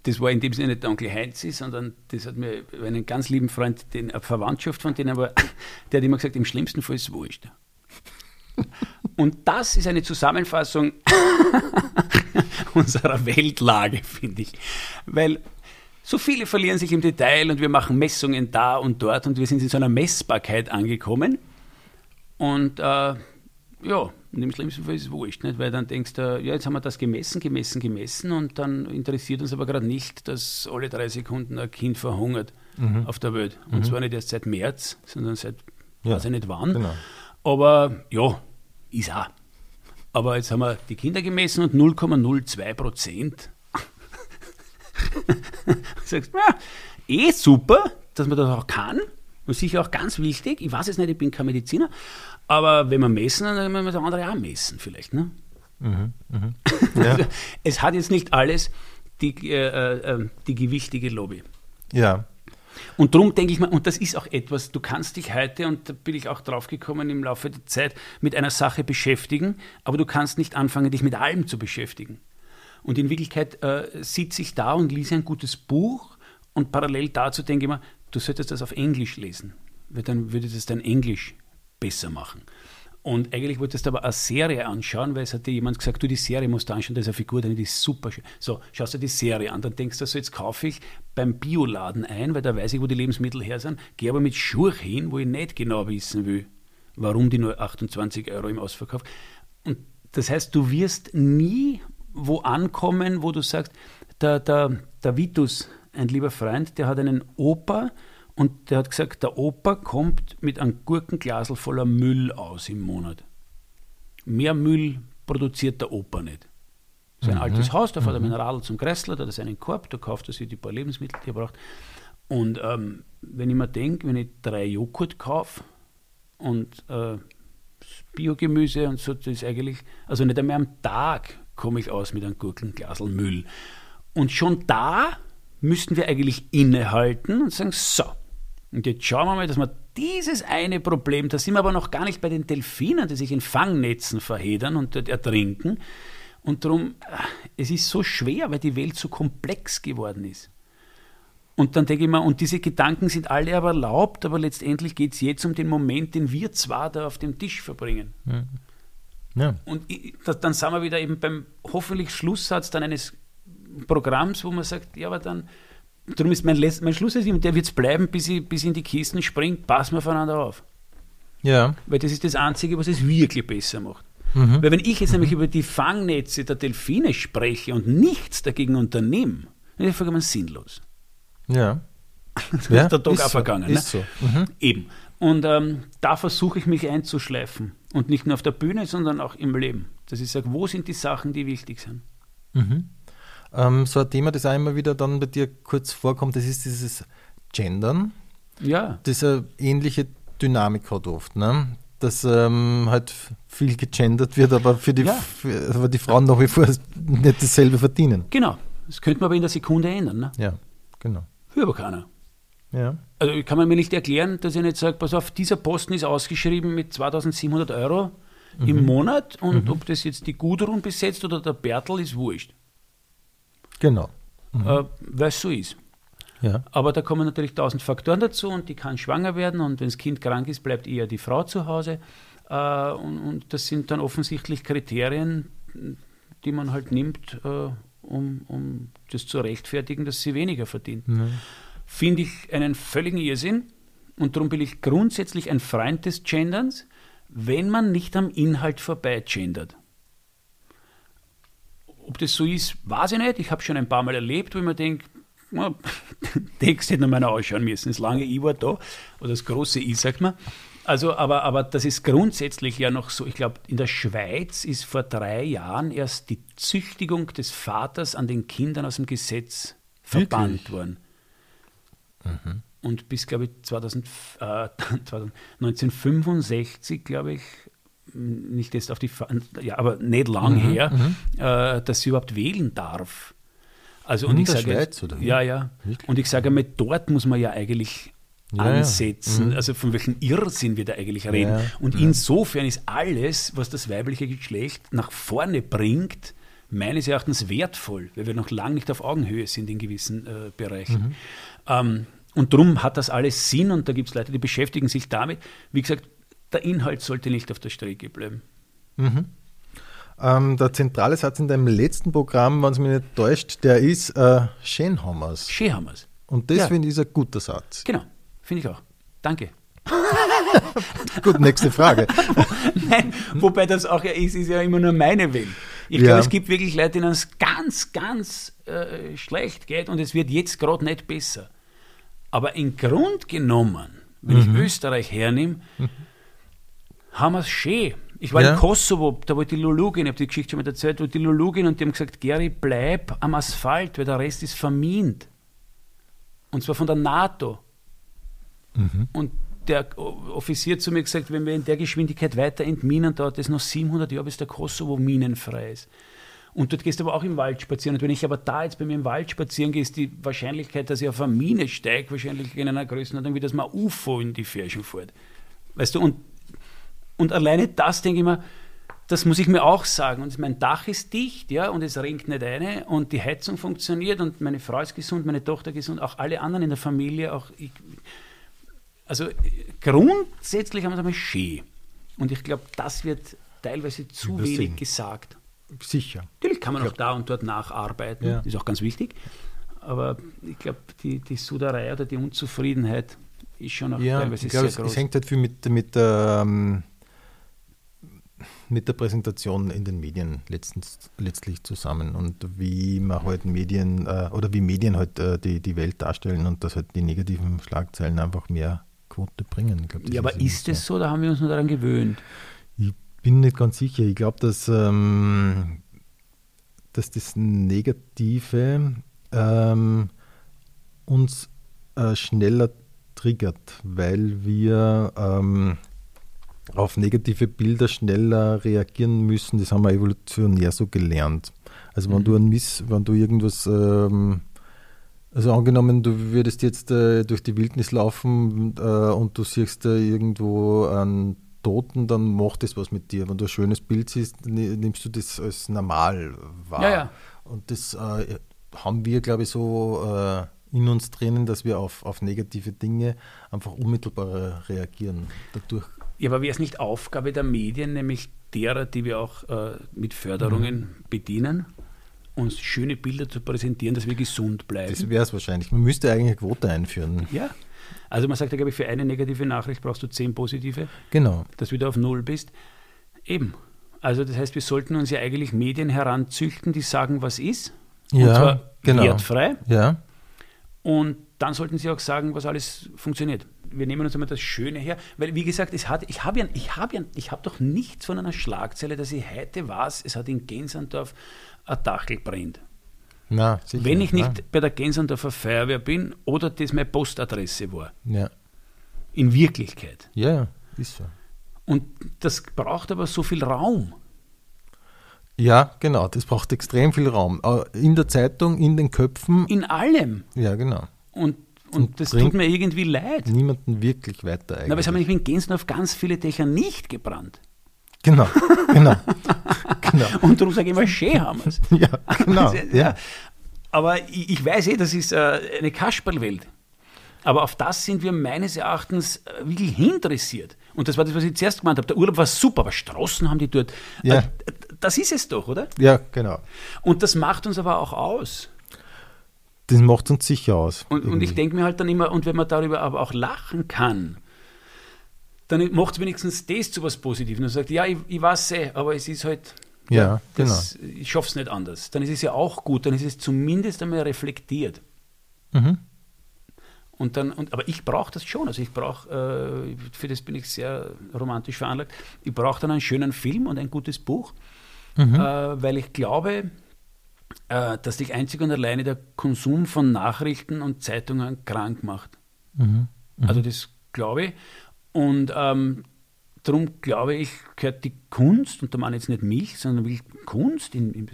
das war in dem Sinne nicht der Onkel Heinzi, sondern das hat mir einen ganz lieben Freund, den, eine Verwandtschaft von denen war, der hat immer gesagt, im schlimmsten Fall ist es wurscht. Und das ist eine Zusammenfassung unserer Weltlage, finde ich. Weil so viele verlieren sich im Detail und wir machen Messungen da und dort und wir sind in so einer Messbarkeit angekommen. Und äh, ja, und im schlimmsten Fall ist es wurscht, nicht? weil dann denkst du, ja, jetzt haben wir das gemessen, gemessen, gemessen und dann interessiert uns aber gerade nicht, dass alle drei Sekunden ein Kind verhungert mhm. auf der Welt. Und mhm. zwar nicht erst seit März, sondern seit, ja, weiß ich nicht wann. Genau. Aber ja, ist auch. Aber jetzt haben wir die Kinder gemessen und 0,02 Prozent. sagst, ja, eh super, dass man das auch kann. Und sicher auch ganz wichtig. Ich weiß es nicht, ich bin kein Mediziner. Aber wenn wir messen, dann müssen wir andere auch messen vielleicht. Ne? Mhm, mh. ja. es hat jetzt nicht alles die, äh, äh, die gewichtige Lobby. Ja. Und darum denke ich mal, und das ist auch etwas, du kannst dich heute, und da bin ich auch drauf gekommen im Laufe der Zeit, mit einer Sache beschäftigen, aber du kannst nicht anfangen, dich mit allem zu beschäftigen. Und in Wirklichkeit äh, sitze ich da und lese ein gutes Buch und parallel dazu denke ich mir, du solltest das auf Englisch lesen, weil dann würde das dein Englisch besser machen. Und eigentlich wolltest du aber eine Serie anschauen, weil es hat dir jemand gesagt, du, die Serie musst du anschauen, da ist eine Figur die ist super schön. So, schaust du die Serie an, dann denkst du so, jetzt kaufe ich beim Bioladen ein, weil da weiß ich, wo die Lebensmittel her sind, gehe aber mit Schurch hin, wo ich nicht genau wissen will, warum die nur 28 Euro im Ausverkauf. Und das heißt, du wirst nie wo ankommen, wo du sagst, der, der, der Vitus, ein lieber Freund, der hat einen Opa, und der hat gesagt, der Opa kommt mit einem Gurkenglasel voller Müll aus im Monat. Mehr Müll produziert der Opa nicht. So ein mhm. altes Haus, da fährt er mit einem Radl zum Kressler, da hat er seinen Korb, da kauft er sich die paar Lebensmittel, die er braucht. Und ähm, wenn ich mir denke, wenn ich drei Joghurt kaufe und äh, Biogemüse und so, das ist eigentlich, also nicht einmal am Tag komme ich aus mit einem Gurkenglasel Müll. Und schon da müssten wir eigentlich innehalten und sagen, so, und jetzt schauen wir mal, dass wir dieses eine Problem, da sind wir aber noch gar nicht bei den Delfinen, die sich in Fangnetzen verhedern und dort ertrinken. Und darum, äh, es ist so schwer, weil die Welt so komplex geworden ist. Und dann denke ich mir, und diese Gedanken sind alle aber erlaubt, aber letztendlich geht es jetzt um den Moment, den wir zwar da auf dem Tisch verbringen. Ja. Und ich, das, dann sind wir wieder eben beim hoffentlich Schlusssatz dann eines Programms, wo man sagt, ja, aber dann Darum ist mein, Letz-, mein Schluss ist, der wird es bleiben, bis ich, bis in die Kisten springt, passen wir aufeinander auf. Ja. Weil das ist das Einzige, was es wirklich besser macht. Mhm. Weil wenn ich jetzt mhm. nämlich über die Fangnetze der Delfine spreche und nichts dagegen unternehme, dann ist das sinnlos. Ja. das ja, ist der Tag auch so, vergangen. Ist ne? so. Mhm. Eben. Und ähm, da versuche ich mich einzuschleifen. Und nicht nur auf der Bühne, sondern auch im Leben. Dass ich sage, wo sind die Sachen, die wichtig sind. Mhm. Ähm, so ein Thema, das auch immer wieder dann bei dir kurz vorkommt, das ist dieses Gendern. Ja. Das eine ähnliche Dynamik hat oft. Ne? dass ähm, halt viel gegendert wird, aber für die, ja. für, aber die Frauen nach wie vor nicht dasselbe verdienen. Genau. Das könnte man aber in der Sekunde ändern. Ne? Ja, genau. Hör aber keiner. Ja. Also kann man mir nicht erklären, dass ich nicht sage, pass auf, dieser Posten ist ausgeschrieben mit 2700 Euro mhm. im Monat und mhm. ob das jetzt die Gudrun besetzt oder der Bertel, ist wurscht. Genau. Mhm. Äh, Weil es so ist. Ja. Aber da kommen natürlich tausend Faktoren dazu und die kann schwanger werden und wenn das Kind krank ist, bleibt eher die Frau zu Hause. Äh, und, und, das sind dann offensichtlich Kriterien, die man halt nimmt, äh, um, um das zu rechtfertigen, dass sie weniger verdient. Mhm. Finde ich einen völligen Irrsinn und darum bin ich grundsätzlich ein Freund des Genderns, wenn man nicht am Inhalt vorbei gendert. Ob das so ist, weiß ich nicht. Ich habe schon ein paar Mal erlebt, wo ich mir denke, Text hätte noch mal ausschauen müssen. Das lange I war da, oder das große I, sagt man. Also, aber, aber das ist grundsätzlich ja noch so. Ich glaube, in der Schweiz ist vor drei Jahren erst die Züchtigung des Vaters an den Kindern aus dem Gesetz verbannt worden. Mhm. Und bis, glaube ich, 2000, äh, 1965, glaube ich, nicht jetzt auf die, ja, aber nicht lang mhm, her, mhm. äh, dass sie überhaupt wählen darf. Also, und ich sage, Schweiz, oder? Ja, ja. Wirklich? Und ich sage einmal, dort muss man ja eigentlich ja, ansetzen. Ja. Also von welchem Irrsinn wir da eigentlich reden. Ja, und insofern ist alles, was das weibliche Geschlecht nach vorne bringt, meines Erachtens wertvoll, weil wir noch lange nicht auf Augenhöhe sind in gewissen äh, Bereichen. Mhm. Ähm, und darum hat das alles Sinn und da gibt es Leute, die beschäftigen sich damit. Wie gesagt, der Inhalt sollte nicht auf der Strecke bleiben. Mhm. Ähm, der zentrale Satz in deinem letzten Programm, wenn es mich nicht täuscht, der ist äh, Schönhammers. Schönhammers. Und das ja. finde ich ein guter Satz. Genau, finde ich auch. Danke. Gut, nächste Frage. Nein, wobei das auch ja ist, ist ja immer nur meine Welt. Ich ja. glaube, es gibt wirklich Leute, denen es ganz, ganz äh, schlecht geht und es wird jetzt gerade nicht besser. Aber im Grund genommen, wenn mhm. ich Österreich hernehme, mhm. Haben wir es schön. Ich war ja. in Kosovo, da wollte die Lulu gehen, ich habe die Geschichte schon mal erzählt, wo die Lulu gehen und die haben gesagt, Gary, bleib am Asphalt, weil der Rest ist vermint. Und zwar von der NATO. Mhm. Und der Offizier zu mir gesagt, wenn wir in der Geschwindigkeit weiter entminen, dauert es noch 700 Jahre, bis der Kosovo minenfrei ist. Und dort gehst du aber auch im Wald spazieren. Und wenn ich aber da jetzt bei mir im Wald spazieren gehe, ist die Wahrscheinlichkeit, dass ich auf eine Mine steige, wahrscheinlich in einer Größenordnung, wie das mal UFO in die Färchen fährt. Weißt du, und und alleine das denke ich mir, das muss ich mir auch sagen. Und mein Dach ist dicht, ja, und es regnet nicht eine und die Heizung funktioniert und meine Frau ist gesund, meine Tochter gesund, auch alle anderen in der Familie, auch ich. Also grundsätzlich haben wir es einmal schön. Und ich glaube, das wird teilweise zu wenig sehen. gesagt. Sicher. Natürlich kann man auch da und dort nacharbeiten, ja. ist auch ganz wichtig. Aber ich glaube, die, die Suderei oder die Unzufriedenheit ist schon auch ja, teilweise ich glaub, sehr es, groß. Es hängt halt viel mit, mit ähm, mit der Präsentation in den Medien letztens, letztlich zusammen und wie man halt Medien äh, oder wie Medien halt äh, die, die Welt darstellen und dass halt die negativen Schlagzeilen einfach mehr Quote bringen. Glaub, ja, aber ist es so. so, da haben wir uns nur daran gewöhnt? Ich bin nicht ganz sicher. Ich glaube, dass, ähm, dass das Negative ähm, uns äh, schneller triggert, weil wir ähm, auf negative Bilder schneller reagieren müssen, das haben wir evolutionär so gelernt. Also wenn mhm. du ein Miss, wenn du irgendwas, ähm, also angenommen, du würdest jetzt äh, durch die Wildnis laufen äh, und du siehst da irgendwo einen Toten, dann macht das was mit dir. Wenn du ein schönes Bild siehst, nimmst du das als normal wahr. Ja, ja. Und das äh, haben wir, glaube ich, so äh, in uns drinnen, dass wir auf, auf negative Dinge einfach unmittelbar reagieren. Dadurch ja, aber wäre es nicht Aufgabe der Medien, nämlich derer, die wir auch äh, mit Förderungen mhm. bedienen, uns schöne Bilder zu präsentieren, dass wir gesund bleiben? Das wäre es wahrscheinlich. Man müsste eigentlich eine Quote einführen. Ja. Also man sagt ja, glaube ich, für eine negative Nachricht brauchst du zehn positive. Genau. Dass du wieder auf Null bist. Eben. Also das heißt, wir sollten uns ja eigentlich Medien heranzüchten, die sagen, was ist. Ja, und zwar genau. wertfrei. Ja. Und dann sollten sie auch sagen, was alles funktioniert. Wir nehmen uns einmal das Schöne her, weil wie gesagt, es hat, ich habe ja, ich habe ja, ich habe doch nichts von einer Schlagzeile, dass ich heute weiß, es hat in Gensandorf ein Dachel brennt. Na, sicher, Wenn ich nicht na. bei der Gensandorfer Feuerwehr bin oder das meine Postadresse war. Ja. In Wirklichkeit. Ja, ist so. Und das braucht aber so viel Raum. Ja, genau, das braucht extrem viel Raum. Äh, in der Zeitung, in den Köpfen. In allem. Ja, genau. Und, und, das tut mir irgendwie leid. Niemanden wirklich weiter eigentlich. Na, aber es haben in Gensdorf ganz viele Dächer nicht gebrannt. Genau, genau. genau. Und darum sage ich immer, schön haben wir es. ja, genau. ja. Aber ich, ich, weiß eh, das ist äh, eine Kasperlwelt. Aber auf das sind wir meines Erachtens äh, wirklich interessiert. Und das war das, was ich zuerst gemeint habe. Der Urlaub war super, aber Straßen haben die dort. Ja. Äh, das ist es doch, oder? Ja, genau. Und das macht uns aber auch aus. Das macht uns sicher aus. Und, und ich denke mir halt dann immer, und wenn man darüber aber auch lachen kann, dann macht es wenigstens das zu was Positives. Und sagt, ja, ich, ich weiß eh, aber es ist halt. Ja, ja das, genau. Ich schaffe es nicht anders. Dann ist es ja auch gut, dann ist es zumindest einmal reflektiert. Mhm. Und dann, und, aber ich brauche das schon. Also ich brauche, äh, für das bin ich sehr romantisch veranlagt, ich brauche dann einen schönen Film und ein gutes Buch, mhm. äh, weil ich glaube, dass dich einzig und alleine der Konsum von Nachrichten und Zeitungen krank macht. Mhm. Mhm. Also das glaube ich. Und ähm, darum glaube ich, gehört die Kunst, und da meine ich jetzt nicht mich, sondern wirklich Kunst in, in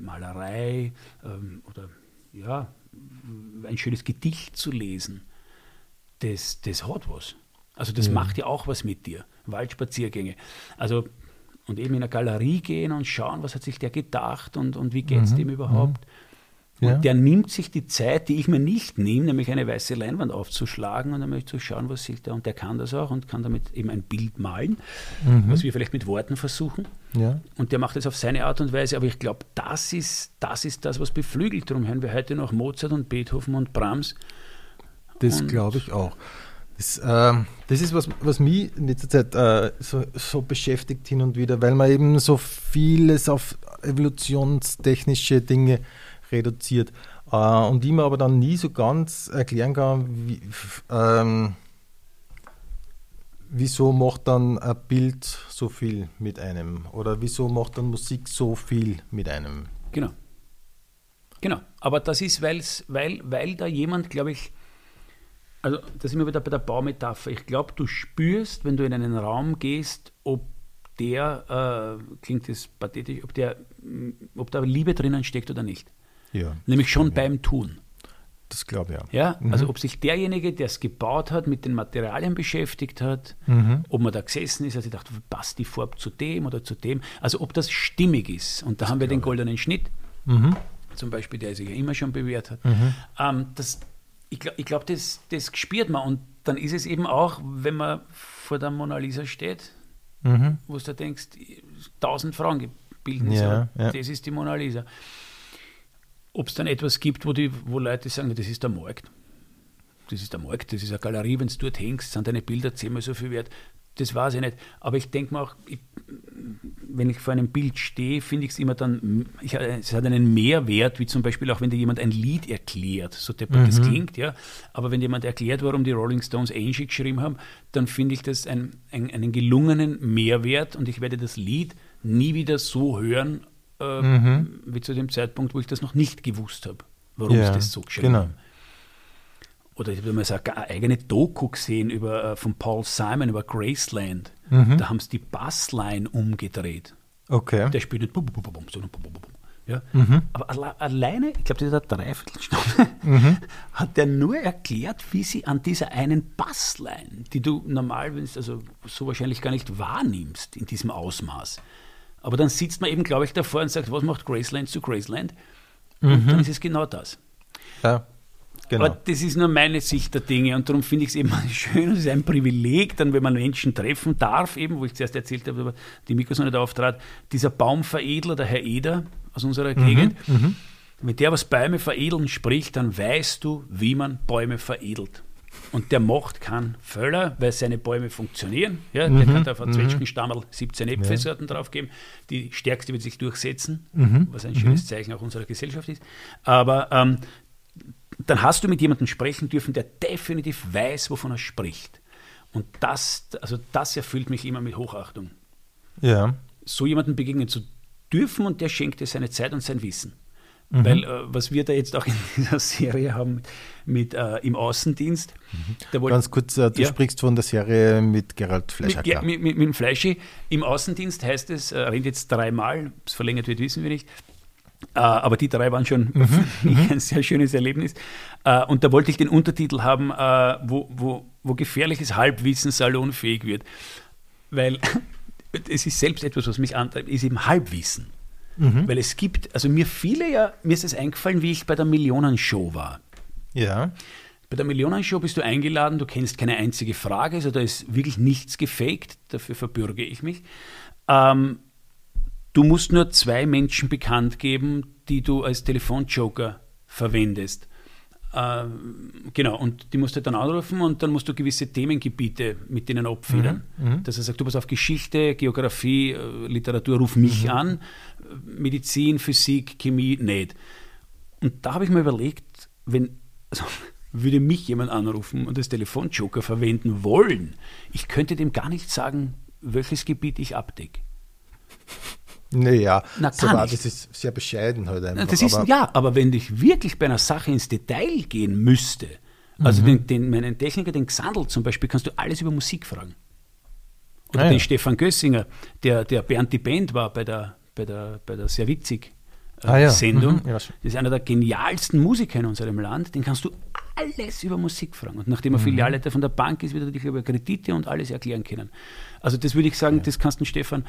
Malerei ähm, oder ja, ein schönes Gedicht zu lesen, das, das hat was. Also das ja. macht ja auch was mit dir. Waldspaziergänge. Also und eben in eine Galerie gehen und schauen, was hat sich der gedacht und, und wie geht es mhm. dem überhaupt. Mhm. Und der nimmt sich die Zeit, die ich mir nicht nehme, nämlich eine weiße Leinwand aufzuschlagen und dann möchte ich schauen, was sieht er. Und der kann das auch und kann damit eben ein Bild malen, mhm. was wir vielleicht mit Worten versuchen. Ja. Und der macht das auf seine Art und Weise. Aber ich glaube, das ist, das ist das, was beflügelt. Darum hören wir heute noch Mozart und Beethoven und Brahms. Das glaube ich auch. Das, äh, das, ist was, was mich in letzter Zeit äh, so, so, beschäftigt hin und wieder, weil man eben so vieles auf evolutionstechnische Dinge reduziert äh, und ich mir aber dann nie so ganz erklären kann, wie, ähm, wieso macht dann ein Bild so viel mit einem oder wieso macht dann Musik so viel mit einem. Genau. Genau, aber das ist, weil's, weil, weil da jemand, glaube ich, also da sind wir wieder bei der Baumetapher. Ich glaube, du spürst, wenn du in einen Raum gehst, ob der, äh, klingt das pathetisch, ob, der, ob da Liebe drinnen steckt oder nicht. Ja. Nämlich schon ja. beim Tun. Das glaube ich ja. Ja, mhm. also ob sich derjenige, der es gebaut hat, mit den Materialien beschäftigt hat, mhm. ob man da gesessen ist, also ich dachte, passt die Farbe zu dem oder zu dem, also ob das stimmig ist. Und da das haben wir den goldenen Schnitt, mhm. zum Beispiel, der sich ja immer schon bewährt hat. Mhm. Ähm, das, ich glaube, ich glaub, das, das spürt man. Und dann ist es eben auch, wenn man vor der Mona Lisa steht, mhm. wo du denkst, tausend Frauen bilden ja, ja. das ist die Mona Lisa. Ob es dann etwas gibt, wo, die, wo Leute sagen, das ist der Markt. Das ist der Markt, das ist eine Galerie, wenn du dort hängst, sind deine Bilder zehnmal so viel wert. Das weiß ich nicht. Aber ich denke mir auch, ich, wenn ich vor einem Bild stehe, finde ich es immer dann, ich, es hat einen Mehrwert, wie zum Beispiel auch, wenn dir jemand ein Lied erklärt, so deppert mhm. das klingt, ja. Aber wenn jemand erklärt, warum die Rolling Stones Angie geschrieben haben, dann finde ich das ein, ein, einen gelungenen Mehrwert und ich werde das Lied nie wieder so hören, äh, mhm. wie zu dem Zeitpunkt, wo ich das noch nicht gewusst habe, warum ja, ich das so geschrieben genau. habe oder ich habe mal so eine eigene Doku gesehen über, äh, von Paul Simon über Graceland. Mhm. Da haben sie die Bassline umgedreht. Okay. Der spielt nicht bum, bum, bum, sondern bum, bum, bum. Ja? Mhm. Aber alle, alleine, ich glaube, das ist eine Dreiviertelstunde, mhm. hat der nur erklärt, wie sie an dieser einen Bassline, die du normal, also so wahrscheinlich gar nicht wahrnimmst in diesem Ausmaß. Aber dann sitzt man eben, glaube ich, davor und sagt, was macht Graceland zu Graceland? Und mhm. dann ist es genau das. Ja. Genau. Aber das ist nur meine Sicht der Dinge und darum finde ich es eben schön es ist ein Privileg, dann, wenn man Menschen treffen darf, eben, wo ich zuerst erzählt habe, die Mikros noch nicht auftrat, dieser Baumveredler, der Herr Eder aus unserer mhm, Gegend, mhm. wenn der was Bäume veredeln spricht, dann weißt du, wie man Bäume veredelt. Und der macht keinen Völler, weil seine Bäume funktionieren. Ja, mhm, der kann da auf einen mhm. Zwetschgenstammerl 17 Äpfelsorten ja. draufgeben. Die stärkste wird sich durchsetzen, mhm. was ein schönes mhm. Zeichen auch unserer Gesellschaft ist. Aber ähm, dann hast du mit jemandem sprechen dürfen, der definitiv weiß, wovon er spricht. Und das, also das erfüllt mich immer mit Hochachtung. Ja. So jemandem begegnen zu dürfen und der schenkt dir seine Zeit und sein Wissen. Mhm. Weil äh, was wir da jetzt auch in dieser Serie haben mit äh, im Außendienst. Mhm. Ganz kurz, äh, du ja, sprichst von der Serie mit Gerald Fleischer. Mit, ja, mit, mit, mit, dem Fleischi. Im Außendienst heißt es, äh, rennt jetzt dreimal, es verlängert wird, wissen wir nicht. Äh, aber die drei waren schon mhm. ein sehr schönes Erlebnis. Äh, und da wollte ich den Untertitel haben, äh, wo, wo, wo gefährliches Halbwissen salonfähig wird. Weil es ist selbst etwas, was mich antreibt, ist eben Halbwissen. Mhm. Weil es gibt, also mir viele ja, mir ist es eingefallen, wie ich bei der Millionenshow war. Ja. Bei der Millionenshow bist du eingeladen, du kennst keine einzige Frage, also da ist wirklich nichts gefaked, dafür verbürge ich mich. Ähm, du musst nur zwei Menschen bekannt geben, die du als Telefonjoker verwendest. Äh, genau, und die musst du dann anrufen und dann musst du gewisse Themengebiete mit denen abfedern. Mhm, mhm. Dass er sagt, du bist auf Geschichte, Geografie, äh, Literatur, ruf mich mhm. an, Medizin, Physik, Chemie, nicht. Und da habe ich mir überlegt, wenn, also, würde mich jemand anrufen und als Telefonjoker verwenden wollen, ich könnte dem gar nicht sagen, welches Gebiet ich abdecke. Naja, Na, so war, das ist sehr bescheiden heute halt einfach. Das ist, aber ja, aber wenn ich wirklich bei einer Sache ins Detail gehen müsste, also mhm. den, den, meinen Techniker, den Xandl zum Beispiel, kannst du alles über Musik fragen. Oder ah, den ja. Stefan Gössinger, der, der Bernd die Band war bei der, bei der, bei der sehr witzig äh, ah, ja. Sendung. Mhm. Ja. Das ist einer der genialsten Musiker in unserem Land. Den kannst du alles über Musik fragen. Und nachdem er mhm. Filialleiter von der Bank ist, wird er dich über Kredite und alles erklären können. Also das würde ich sagen, das kannst du Stefan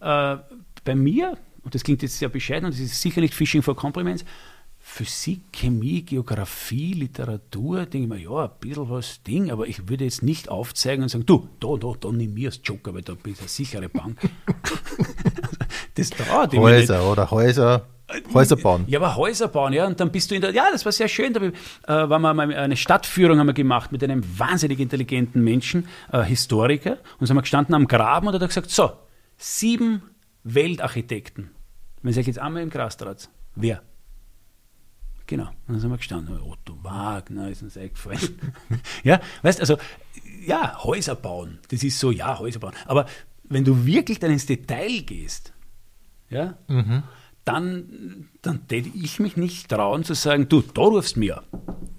äh, bei mir, und das klingt jetzt sehr bescheiden und das ist sicher nicht Fishing for Compliments, Physik, Chemie, Geografie, Literatur, denke ich mir, ja, ein bisschen was Ding, aber ich würde jetzt nicht aufzeigen und sagen, du, da, da, da nimm mir als Joker, weil da bist du eine sichere Bank. das dauert immer Häuser oder Häuser. Häuser bauen. Ja, aber Häuser bauen, ja. Und dann bist du in der, ja, das war sehr schön. Da äh, waren wir mal eine Stadtführung haben wir gemacht mit einem wahnsinnig intelligenten Menschen, äh, Historiker. Und sind wir gestanden am Graben und hat er gesagt, so, sieben Weltarchitekten. Wenn euch jetzt einmal im Gras traut, wer? Genau. Und dann sind wir gestanden, Otto Wagner ist uns eingefallen. ja, weißt also, ja, Häuser bauen, das ist so, ja, Häuser bauen. Aber wenn du wirklich dann ins Detail gehst, ja, mhm. dann, dann täte ich mich nicht trauen zu sagen, du, da rufst mir.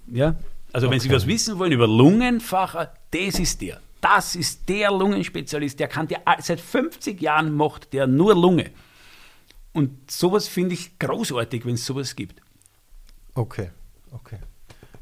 Ja, also okay. wenn Sie was wissen wollen über Lungenfacher, das ist der das ist der Lungenspezialist, der kann dir seit 50 Jahren macht der nur Lunge. Und sowas finde ich großartig, wenn es sowas gibt. Okay, okay.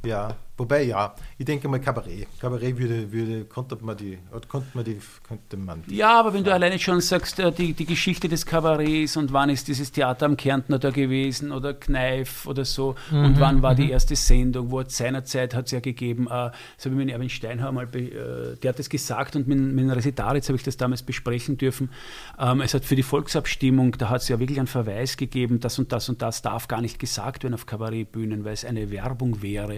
Ja, wobei ja, ich denke mal Kabarett. Kabarett würde, würde konnte man die, konnte man die, könnte man die Ja, aber wenn du alleine schon sagst, äh, die, die Geschichte des Kabarets und wann ist dieses Theater am Kärntner da gewesen oder Kneif oder so mhm, und wann war mhm. die erste Sendung, wo seinerzeit hat es ja gegeben, äh, so wie mit Erwin Steinhauer mal, äh, der hat das gesagt und mit, mit Resitaritz habe ich das damals besprechen dürfen. Ähm, es hat für die Volksabstimmung, da hat es ja wirklich einen Verweis gegeben, das und das und das darf gar nicht gesagt werden auf Kabarettbühnen, weil es eine Werbung wäre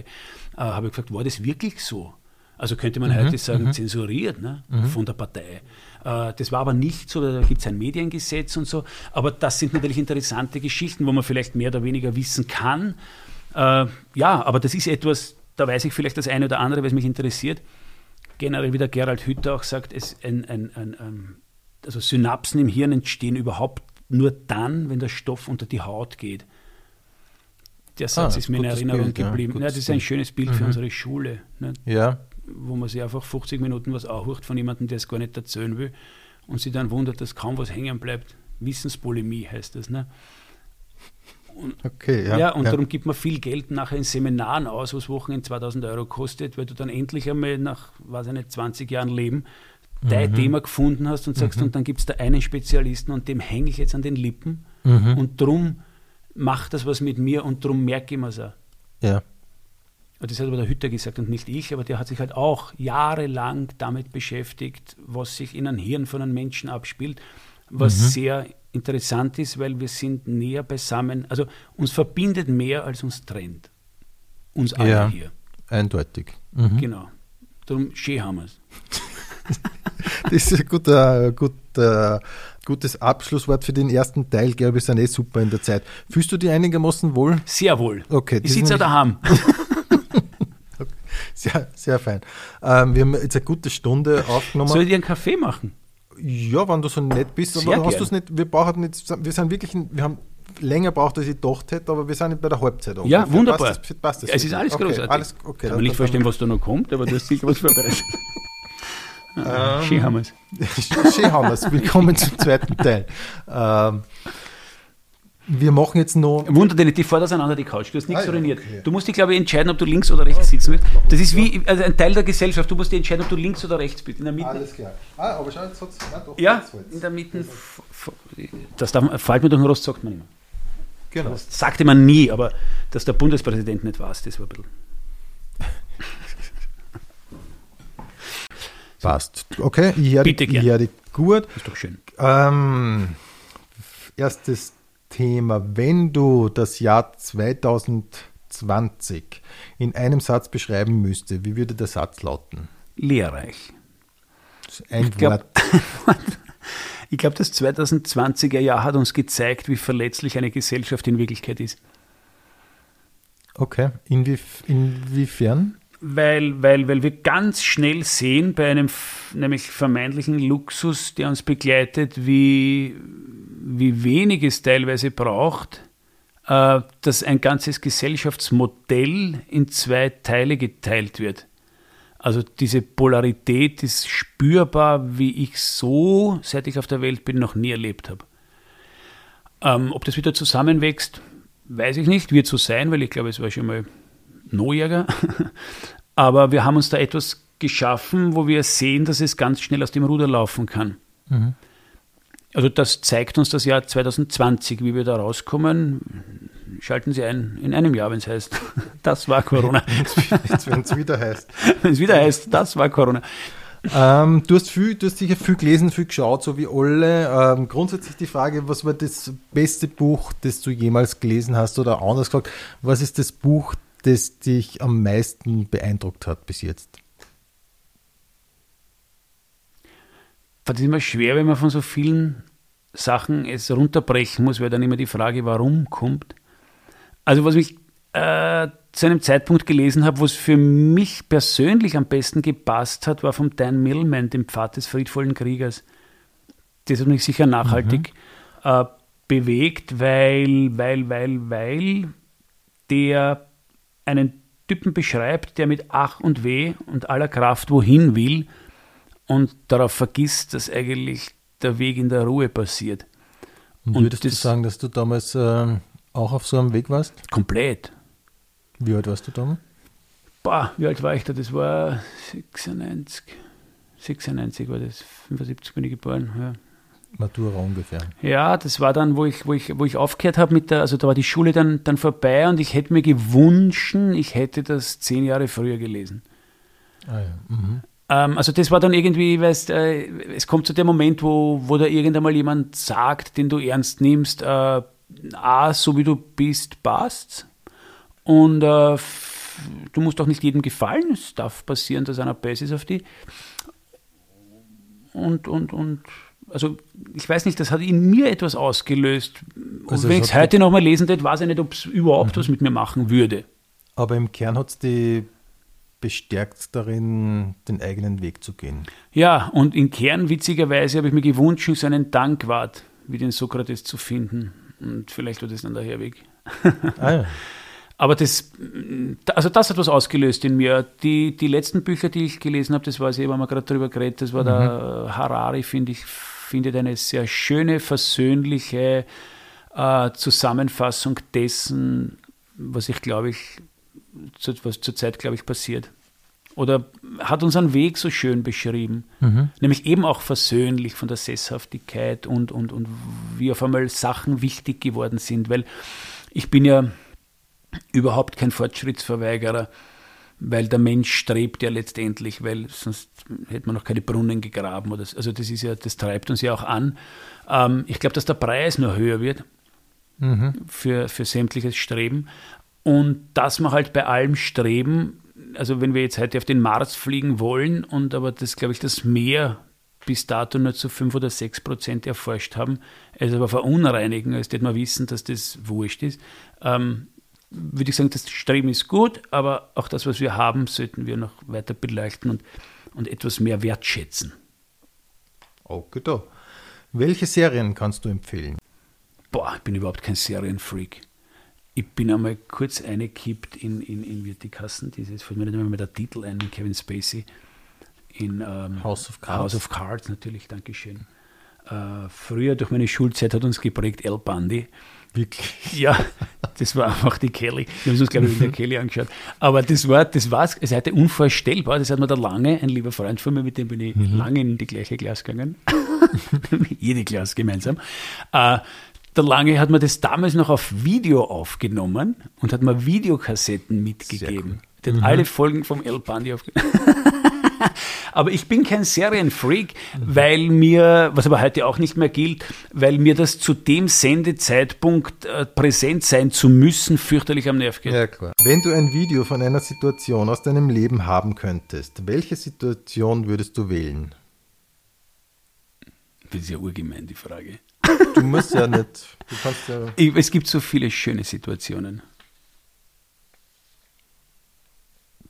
äh, habe ich gefragt, war das wirklich so? Also könnte man mhm, heute sagen, mhm. zensuriert ne, mhm. von der Partei. Äh, das war aber nicht so, da gibt es ein Mediengesetz und so. Aber das sind natürlich interessante Geschichten, wo man vielleicht mehr oder weniger wissen kann. Äh, ja, aber das ist etwas, da weiß ich vielleicht das eine oder andere, was mich interessiert. Generell, wie der Gerald Hütter auch sagt, es ein, ein, ein, also Synapsen im Hirn entstehen überhaupt nur dann, wenn der Stoff unter die Haut geht. Der Satz ah, ist mir in Erinnerung Bild, geblieben. Ja, ja, das ist ein schönes Bild mhm. für unsere Schule. Ne? Ja. Wo man sich einfach 50 Minuten was anhört von jemandem, der es gar nicht erzählen will und sich dann wundert, dass kaum was hängen bleibt. Wissenspolemie heißt das. Ne? Und, okay, ja, ja, und ja. darum gibt man viel Geld nachher in Seminaren aus, was Wochenende 2000 Euro kostet, weil du dann endlich einmal nach, weiß ich nicht, 20 Jahren Leben dein mhm. Thema gefunden hast und sagst, mhm. und dann gibt es da einen Spezialisten und dem hänge ich jetzt an den Lippen mhm. und drum macht das was mit mir und darum merke ich mir es auch. Ja. Das hat aber der Hütter gesagt und nicht ich, aber der hat sich halt auch jahrelang damit beschäftigt, was sich in einem Hirn von einem Menschen abspielt, was mhm. sehr interessant ist, weil wir sind näher beisammen, also uns verbindet mehr als uns trennt. Uns alle ja, hier. Eindeutig. Mhm. Genau. Darum schön haben wir es. das ist ein guter, guter gutes Abschlusswort für den ersten Teil. Glaube ich, sind eh super in der Zeit. Fühlst du dich einigermaßen wohl? Sehr wohl. Okay. Ich sitze ja daheim. sehr, sehr fein. Ähm, wir haben jetzt eine gute Stunde aufgenommen. Soll ich dir einen Kaffee machen? Ja, wenn du so nett bist, sehr aber hast du es nicht, wir brauchen nicht, wir sind wirklich, wir haben länger braucht, als ich gedacht hätte, aber wir sind nicht bei der Halbzeit. Ja, ungefähr. wunderbar. Passt das, passt das es ist alles okay, großartig. Alles, okay, Kann man nicht verstehen, was da noch kommt, aber du hast sicher was vorbereitet. ähm, schön haben wir es. Willkommen zum zweiten Teil. Ähm, wir machen jetzt noch. Wunder dich nicht, die fordert auseinander die Couch. Du hast nichts ah, uriniert. Okay. Du musst dich, glaube ich, entscheiden, ob du links oder rechts sitzen willst. Das ist wie also ein Teil der Gesellschaft. Du musst dich entscheiden, ob du links oder rechts bist. In der Mitte. Alles klar. Ah, aber schau, jetzt hat es. Ja, in der Mitte. Das darf, fällt mir durch den Rost, sagt man immer. Genau. Das sagte man nie, aber dass der Bundespräsident nicht weiß, das war ein bisschen. Passt. Okay, ich höre Bitte ich höre gut. Ist doch schön. Ähm, erstes Thema, wenn du das Jahr 2020 in einem Satz beschreiben müsste, wie würde der Satz lauten? Lehrreich. Ein ich glaub, Wort. ich glaube, das 2020er Jahr hat uns gezeigt, wie verletzlich eine Gesellschaft in Wirklichkeit ist. Okay, Inwief inwiefern? Weil, weil, weil wir ganz schnell sehen bei einem nämlich vermeintlichen Luxus, der uns begleitet, wie, wie wenig es teilweise braucht, äh, dass ein ganzes Gesellschaftsmodell in zwei Teile geteilt wird. Also diese Polarität ist spürbar, wie ich so, seit ich auf der Welt bin, noch nie erlebt habe. Ähm, ob das wieder zusammenwächst, weiß ich nicht, wird so sein, weil ich glaube, es war schon mal Nojäger. Aber wir haben uns da etwas geschaffen, wo wir sehen, dass es ganz schnell aus dem Ruder laufen kann. Mhm. Also das zeigt uns das Jahr 2020, wie wir da rauskommen. Schalten Sie ein in einem Jahr, wenn es heißt, das war Corona. wenn es wieder heißt. Wenn es wieder heißt, das war Corona. Ähm, du, hast viel, du hast sicher viel gelesen, viel geschaut, so wie alle. Ähm, grundsätzlich die Frage, was war das beste Buch, das du jemals gelesen hast? Oder anders gesagt, was ist das Buch, das dich am meisten beeindruckt hat bis jetzt? Das ist immer schwer, wenn man von so vielen Sachen es runterbrechen muss, weil dann immer die Frage, warum kommt. Also was ich äh, zu einem Zeitpunkt gelesen habe, wo es für mich persönlich am besten gepasst hat, war vom Dan Millman, dem Pfad des friedvollen Kriegers. Das hat mich sicher nachhaltig mhm. äh, bewegt, weil, weil, weil, weil der einen Typen beschreibt, der mit Ach und Weh und aller Kraft wohin will und darauf vergisst, dass eigentlich der Weg in der Ruhe passiert. Und, und würdest du sagen, dass du damals äh, auch auf so einem Weg warst? Komplett. Wie alt warst du damals? Boah, wie alt war ich da? Das war 96. 96 war das, 75 bin ich geboren. Ja. Matura ungefähr. Ja, das war dann, wo ich, wo ich, wo ich aufgehört habe mit der, also da war die Schule dann, dann vorbei und ich hätte mir gewünscht, ich hätte das zehn Jahre früher gelesen. Ah ja. Mhm. Ähm, also das war dann irgendwie, weißt, äh, es kommt zu dem Moment, wo, wo da irgendeinmal jemand sagt, den du ernst nimmst, äh, A, so wie du bist, passt. Und äh, du musst auch nicht jedem gefallen. Es darf passieren, dass einer best ist auf die. Und, und, und, also ich weiß nicht, das hat in mir etwas ausgelöst. Also und wenn ich es heute nochmal lesen würde, weiß ich nicht, ob es überhaupt mhm. was mit mir machen würde. Aber im Kern hat es die bestärkt darin, den eigenen Weg zu gehen. Ja, und im Kern, witzigerweise, habe ich mir gewünscht, so einen Dankwart wie den Sokrates zu finden. Und vielleicht war das dann der Herweg. Ah, ja. Aber das, also das hat was ausgelöst in mir. Die, die letzten Bücher, die ich gelesen habe, das war es eben, haben wir gerade drüber geredet, das war mhm. der Harari, finde ich, findet eine sehr schöne, versöhnliche äh, Zusammenfassung dessen, was ich glaube ich was zurzeit, glaube ich, passiert. Oder hat unseren Weg so schön beschrieben. Mhm. Nämlich eben auch versöhnlich von der Sesshaftigkeit und, und, und wie auf einmal Sachen wichtig geworden sind. Weil ich bin ja überhaupt kein Fortschrittsverweigerer, weil der Mensch strebt ja letztendlich, weil sonst hätte man noch keine Brunnen gegraben. Oder, also das ist ja, das treibt uns ja auch an. Ähm, ich glaube, dass der Preis nur höher wird mhm. für, für sämtliches Streben. Und dass wir halt bei allem streben, also wenn wir jetzt heute auf den Mars fliegen wollen und aber das, glaube ich, das Meer bis dato nur zu 5 oder 6 Prozent erforscht haben, es aber verunreinigen, als hätte man wissen, dass das wurscht ist, ähm, würde ich sagen, das Streben ist gut, aber auch das, was wir haben, sollten wir noch weiter beleuchten und, und etwas mehr wertschätzen. Okay, da. Welche Serien kannst du empfehlen? boah, ich bin überhaupt kein Serienfreak. Ich bin einmal kurz eingekippt in, in, in wie die Kassen, dieses, fällt mir nicht mehr der Titel ein, Kevin Spacey. In ähm, House of Cards. House of Cards, natürlich, Dankeschön. Äh, früher durch meine Schulzeit hat uns geprägt El Bandi. Wirklich? Ja, das war einfach die Kelly. Wir haben uns, glaube ich, in der Kelly angeschaut. Aber das war, das war es hatte unvorstellbar. Das hat mir der Lange, ein lieber Freund von mir, mit dem bin ich mhm. lange in die gleiche Klasse gegangen. Jede Klasse gemeinsam. Äh, der Lange hat mir das damals noch auf Video aufgenommen und hat mir Videokassetten mitgegeben. Cool. Hat mhm. alle Folgen vom El Bandi aufgenommen. aber ich bin kein Serienfreak, weil mir, was aber heute auch nicht mehr gilt, weil mir das zu dem Sendezeitpunkt äh, präsent sein zu müssen fürchterlich am Nerv geht. Ja, klar. Wenn du ein Video von einer Situation aus deinem Leben haben könntest, welche Situation würdest du wählen? Das ist ja urgemein, die Frage. Du musst ja nicht. Ja ich, es gibt so viele schöne Situationen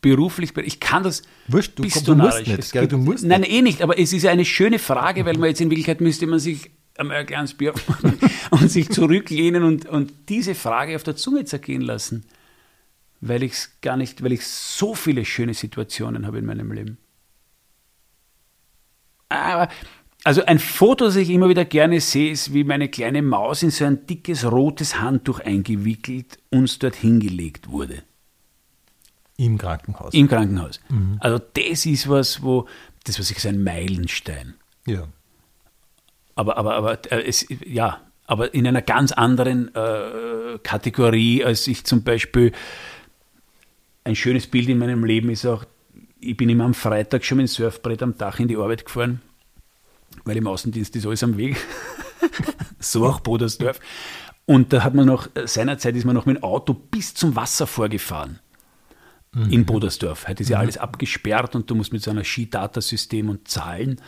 beruflich, ich kann das Wurscht, du, bist du, du musst nicht, gell, du musst Nein, eh nicht, aber es ist ja eine schöne Frage, weil man jetzt in Wirklichkeit müsste man sich ein kleines Bier und sich zurücklehnen und, und diese Frage auf der Zunge zergehen lassen, weil ich es gar nicht, weil ich so viele schöne Situationen habe in meinem Leben. Aber, also ein Foto, das ich immer wieder gerne sehe, ist, wie meine kleine Maus in so ein dickes rotes Handtuch eingewickelt uns dort hingelegt wurde. Im Krankenhaus. Im Krankenhaus. Mhm. Also das ist was, wo, das was ich ein Meilenstein. Ja. Aber, aber, aber äh, es, ja, aber in einer ganz anderen äh, Kategorie, als ich zum Beispiel ein schönes Bild in meinem Leben ist auch, ich bin immer am Freitag schon mit dem Surfbrett am Dach in die Arbeit gefahren, weil im Außendienst ist alles am Weg. so auch Bodersdorf. Und da hat man noch, seinerzeit ist man noch mit dem Auto bis zum Wasser vorgefahren mhm. in Bodersdorf. Heute ist ja mhm. alles abgesperrt und du musst mit so einem Skidatasystem und zahlen.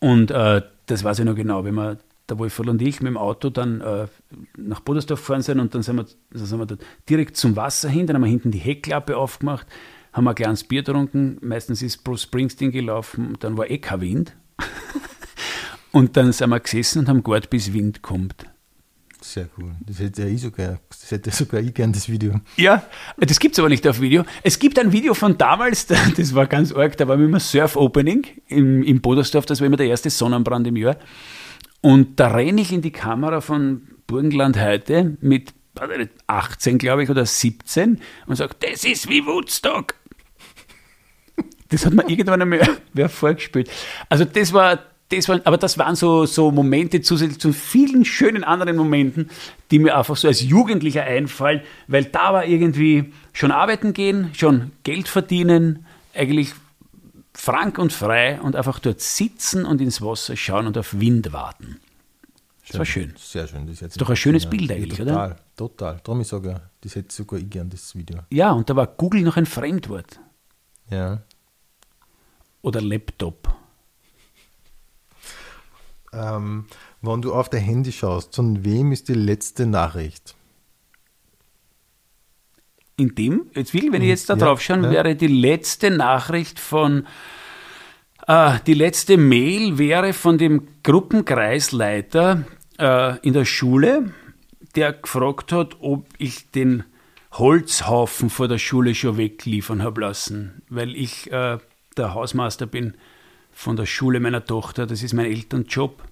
Und äh, das weiß ich noch genau, wenn wir der Wolfert und ich mit dem Auto dann äh, nach Bodersdorf gefahren sind und dann sind wir, dann sind wir direkt zum Wasser hin, dann haben wir hinten die Heckklappe aufgemacht, haben wir ein kleines Bier getrunken, meistens ist Bruce Springsteen gelaufen, dann war eh kein Wind. und dann sind wir gesessen und haben gewartet, bis Wind kommt. Sehr cool. Das hätte ich sogar, das hätte sogar ich gern, das Video. Ja, das gibt es aber nicht auf Video. Es gibt ein Video von damals, das war ganz arg, da war immer Surf-Opening im, im Bodersdorf, das war immer der erste Sonnenbrand im Jahr. Und da renne ich in die Kamera von Burgenland heute mit 18, glaube ich, oder 17 und sage, das ist wie Woodstock. Das hat mir irgendwann einmal wer vorgespielt. Also das war das waren, aber das waren so, so Momente zusätzlich zu vielen schönen anderen Momenten, die mir einfach so als Jugendlicher einfallen, weil da war irgendwie schon arbeiten gehen, schon Geld verdienen, eigentlich frank und frei und einfach dort sitzen und ins Wasser schauen und auf Wind warten. Das schön, war schön. Sehr schön. Das ist jetzt doch ein schönes Bild eigentlich, total, oder? Total, Darum ich sage, das hätte sogar ich gern, das Video. Ja, und da war Google noch ein Fremdwort. Ja. Oder Laptop ähm, wenn du auf dein Handy schaust, von wem ist die letzte Nachricht? In dem, jetzt will, wenn ich jetzt da ja, drauf schaue, ja. wäre die letzte Nachricht von, äh, die letzte Mail wäre von dem Gruppenkreisleiter äh, in der Schule, der gefragt hat, ob ich den Holzhaufen vor der Schule schon wegliefern habe lassen, weil ich äh, der Hausmeister bin von der Schule meiner Tochter. Das ist mein Elternjob.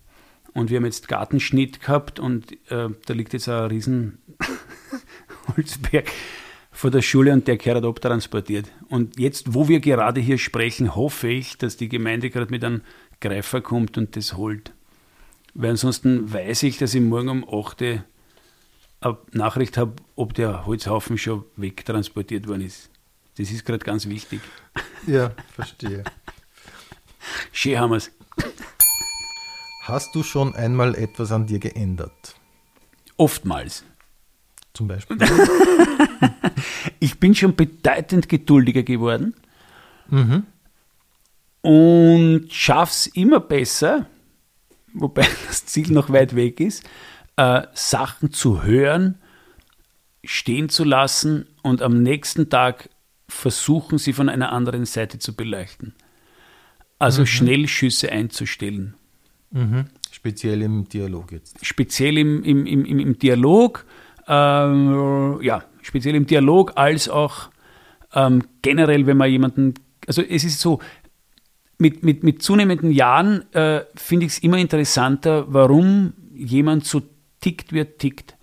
Und wir haben jetzt Gartenschnitt gehabt und äh, da liegt jetzt ein riesen Holzberg vor der Schule und der gehört abtransportiert. Und jetzt, wo wir gerade hier sprechen, hoffe ich, dass die Gemeinde gerade mit einem Greifer kommt und das holt. Weil ansonsten weiß ich, dass ich morgen um 8 Uhr eine Nachricht habe, ob der Holzhaufen schon wegtransportiert worden ist. Das ist gerade ganz wichtig. Ja, verstehe. Schön haben wir es. Hast du schon einmal etwas an dir geändert? Oftmals. Zum Beispiel? ich bin schon bedeutend geduldiger geworden mhm. und es immer besser, wobei das Ziel noch weit weg ist, äh, Sachen zu hören, stehen zu lassen und am nächsten Tag versuchen, sie von einer anderen Seite zu beleuchten. Also mhm. Schnellschüsse einzustellen. Mhm. Speziell im Dialog jetzt. Speziell im, im, im, im Dialog, ähm, ja, speziell im Dialog, als auch ähm, generell, wenn man jemanden, also es ist so, mit, mit, mit zunehmenden Jahren äh, finde ich es immer interessanter, warum jemand so tickt, wie er tickt.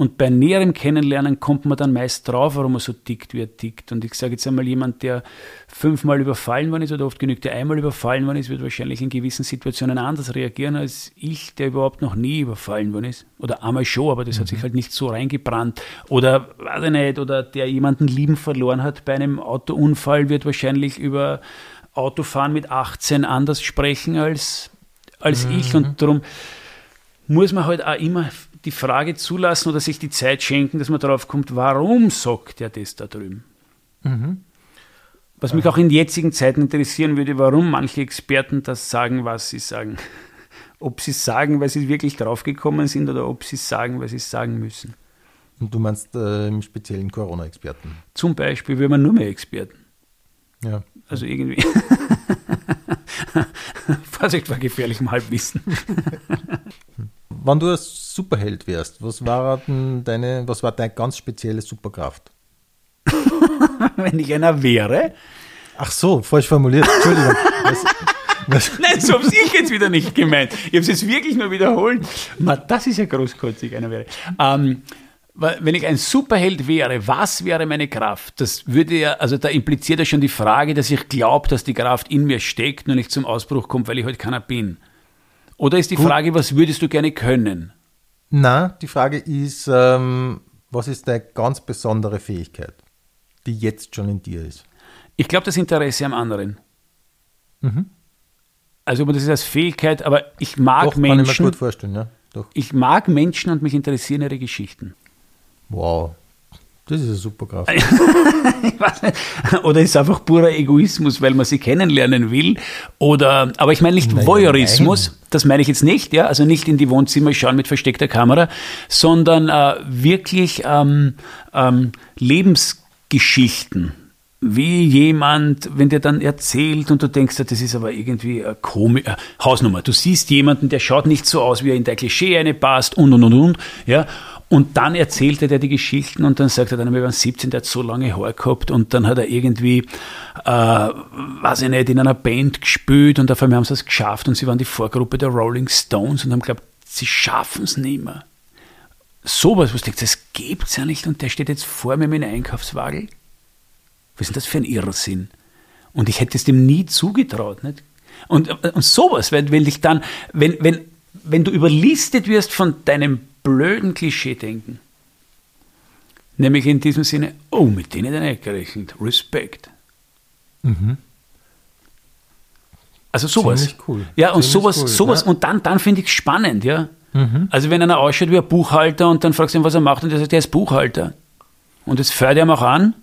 Und bei näherem Kennenlernen kommt man dann meist drauf, warum er so tickt, wie er tickt. Und ich sage jetzt einmal, jemand, der fünfmal überfallen worden ist oder oft genügt, der einmal überfallen worden ist, wird wahrscheinlich in gewissen Situationen anders reagieren als ich, der überhaupt noch nie überfallen worden ist. Oder einmal schon, aber das mhm. hat sich halt nicht so reingebrannt. Oder, weiß ich nicht, oder der jemanden lieben verloren hat bei einem Autounfall, wird wahrscheinlich über Autofahren mit 18 anders sprechen als, als mhm. ich. Und darum muss man halt auch immer die Frage zulassen oder sich die Zeit schenken, dass man darauf kommt, warum sagt er das da drüben? Mhm. Was mich auch in jetzigen Zeiten interessieren würde, warum manche Experten das sagen, was sie sagen. Ob sie es sagen, weil sie wirklich draufgekommen sind oder ob sie es sagen, weil sie es sagen müssen. Und du meinst äh, im speziellen Corona-Experten? Zum Beispiel, wenn man nur mehr Experten. Ja. Also irgendwie. Vorsicht vor gefährlichem Halbwissen. Wenn du ein Superheld wärst, was war denn deine, was war deine ganz spezielle Superkraft? Wenn ich einer wäre? Ach so, falsch formuliert. Entschuldigung. Was, was? Nein, so habe ich jetzt wieder nicht gemeint. Ich habe es jetzt wirklich nur wiederholt. das ist ja großkotzig, einer wäre. Ähm, wenn ich ein Superheld wäre, was wäre meine Kraft? Das würde ja, also da impliziert ja schon die Frage, dass ich glaube, dass die Kraft in mir steckt, nur nicht zum Ausbruch kommt, weil ich heute halt keiner bin. Oder ist die Gut. Frage, was würdest du gerne können? Na, die Frage ist, ähm, was ist deine ganz besondere Fähigkeit, die jetzt schon in dir ist? Ich glaube, das Interesse am anderen. Mhm. Also, das ist als Fähigkeit, aber ich mag Doch, Menschen. Kann ich mir gut vorstellen, ja. Doch. Ich mag Menschen und mich interessieren ihre Geschichten. Wow. Das ist eine super Kraft. oder ist einfach purer Egoismus, weil man sie kennenlernen will? Oder, aber ich meine nicht nein, Voyeurismus, nein. das meine ich jetzt nicht, ja, also nicht in die Wohnzimmer schauen mit versteckter Kamera, sondern äh, wirklich ähm, ähm, Lebensgeschichten wie jemand, wenn der dann erzählt und du denkst, das ist aber irgendwie eine komisch, äh, Hausnummer. Du siehst jemanden, der schaut nicht so aus, wie er in der Klischee eine passt und und und und, ja. Und dann erzählte der die Geschichten und dann sagt er dann, wir waren 17, der hat so lange Haar gehabt und dann hat er irgendwie, äh, weiß ich nicht, in einer Band gespielt und auf einmal haben sie es geschafft und sie waren die Vorgruppe der Rolling Stones und haben glaubt, sie schaffen es nicht mehr. Sowas, was du denkst, das gibt's ja nicht und der steht jetzt vor mir mit einem Einkaufswagen. Was ist denn das für ein Irrsinn? Und ich hätte es dem nie zugetraut. Nicht? Und, und sowas, wenn, wenn dich dann, wenn, wenn, wenn du überlistet wirst von deinem blöden Klischee-Denken. Nämlich in diesem Sinne, oh, mit denen hat er nicht gerechnet. Respekt. Mhm. Also sowas. Ziemlich cool. Ja, und Ziemlich sowas, cool, sowas, ja. und dann, dann finde ich es spannend, ja. Mhm. Also wenn einer ausschaut wie ein Buchhalter und dann fragst du ihn, was er macht, und er sagt, er ist Buchhalter. Und das fährt er ihm auch an.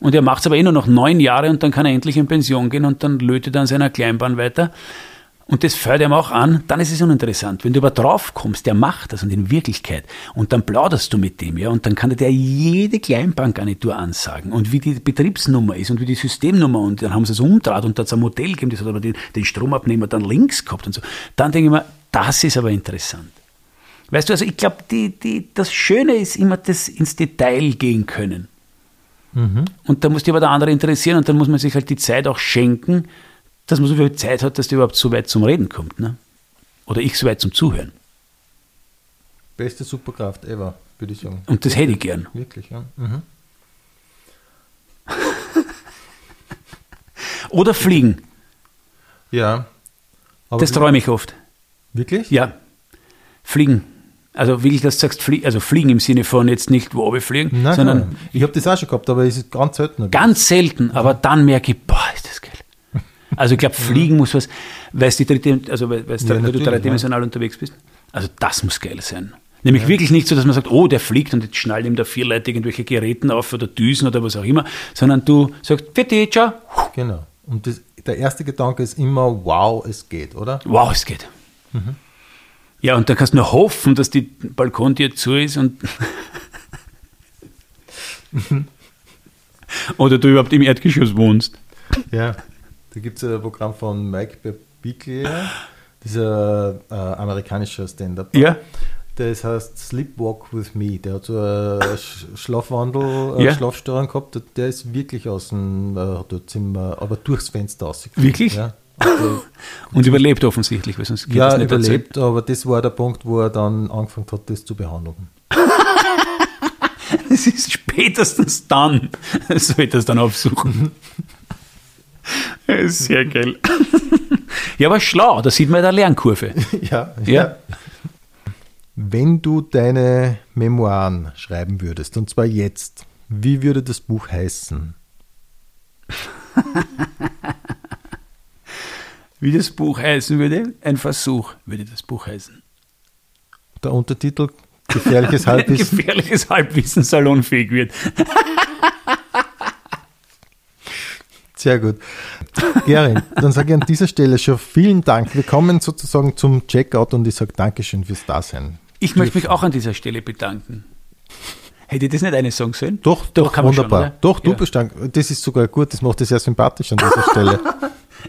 Und er macht es aber eh nur noch neun Jahre und dann kann er endlich in Pension gehen und dann lötet er an seiner Kleinbahn weiter und das fällt ihm auch an, dann ist es uninteressant. Wenn du aber drauf kommst, der macht das und in Wirklichkeit und dann plauderst du mit dem, ja, und dann kann dir jede Kleinbankgarnitur ansagen und wie die Betriebsnummer ist und wie die Systemnummer und dann haben sie es umdraht und da hat es ein Modell gegeben, das hat aber den, den Stromabnehmer dann links gehabt und so. Dann denke ich mir, das ist aber interessant. Weißt du, also ich glaube, das Schöne ist immer das ins Detail gehen können. Mhm. Und da muss dich aber der andere interessieren und dann muss man sich halt die Zeit auch schenken, dass man so viel Zeit hat, dass der überhaupt so weit zum Reden kommt. Ne? Oder ich so weit zum Zuhören. Beste Superkraft ever, würde ich sagen. Und das hätte ich gern. Wirklich, ja. Mhm. Oder fliegen. Ja. das träume ich oft. Wirklich? Ja. Fliegen. Also will ich, dass du sagst, flie also fliegen im Sinne von jetzt nicht wo oben fliegen, Nein, sondern. Nein. Ich habe das auch schon gehabt, aber es ist ganz selten. Ganz selten, aber dann merke ich, boah, ist das geil. Also ich glaube, Fliegen muss was, weil du dritte, also weil, ja, du dreidimensional ja. unterwegs bist. Also das muss geil sein. Nämlich ja. wirklich nicht so, dass man sagt, oh, der fliegt und jetzt schnallt ihm da vier Leute irgendwelche Geräten auf oder Düsen oder was auch immer, sondern du sagst, bitte, ciao. Genau. Und das, der erste Gedanke ist immer, wow, es geht, oder? Wow, es geht. Mhm. Ja, und da kannst du nur hoffen, dass die Balkon dir zu ist und oder du überhaupt im Erdgeschoss wohnst. Ja. Da gibt es ein Programm von Mike Birbiglia. dieser äh, amerikanische Stand-up. Ja. Das heißt Sleepwalk with Me. Der hat so einen Schlafwandel, eine Ja. Schlafstörung gehabt. Der ist wirklich aus dem äh, Zimmer, aber durchs Fenster rausgekommen. Wirklich? Ja. Also, Und überlebt offensichtlich, weil sonst geht ja, das nicht überlebt, aber das war der Punkt, wo er dann angefangen hat, das zu behandeln. Es ist spätestens dann, sollte es dann aufsuchen. Sehr geil. Ja, aber schlau, da sieht man der Lernkurve. Ja, Ja. Wenn du deine Memoiren schreiben würdest, und zwar jetzt, wie würde das Buch heißen? Wie das Buch heißen würde, ein Versuch würde das Buch heißen. Der Untertitel Gefährliches Halbwissen. gefährliches Halbwissen salonfähig wird. Sehr gut. Gering, dann sage ich an dieser Stelle schon vielen Dank. Wir kommen sozusagen zum Checkout und ich sage Dankeschön fürs Dasein. Ich möchte mich auch an dieser Stelle bedanken. Hätte ich das nicht eine Song sollen? Doch, Doch, doch, kann man schon, wunderbar. oder? doch, du Ja. bist dank. Das ist sogar gut, das macht dich sehr sympathisch an dieser Stelle.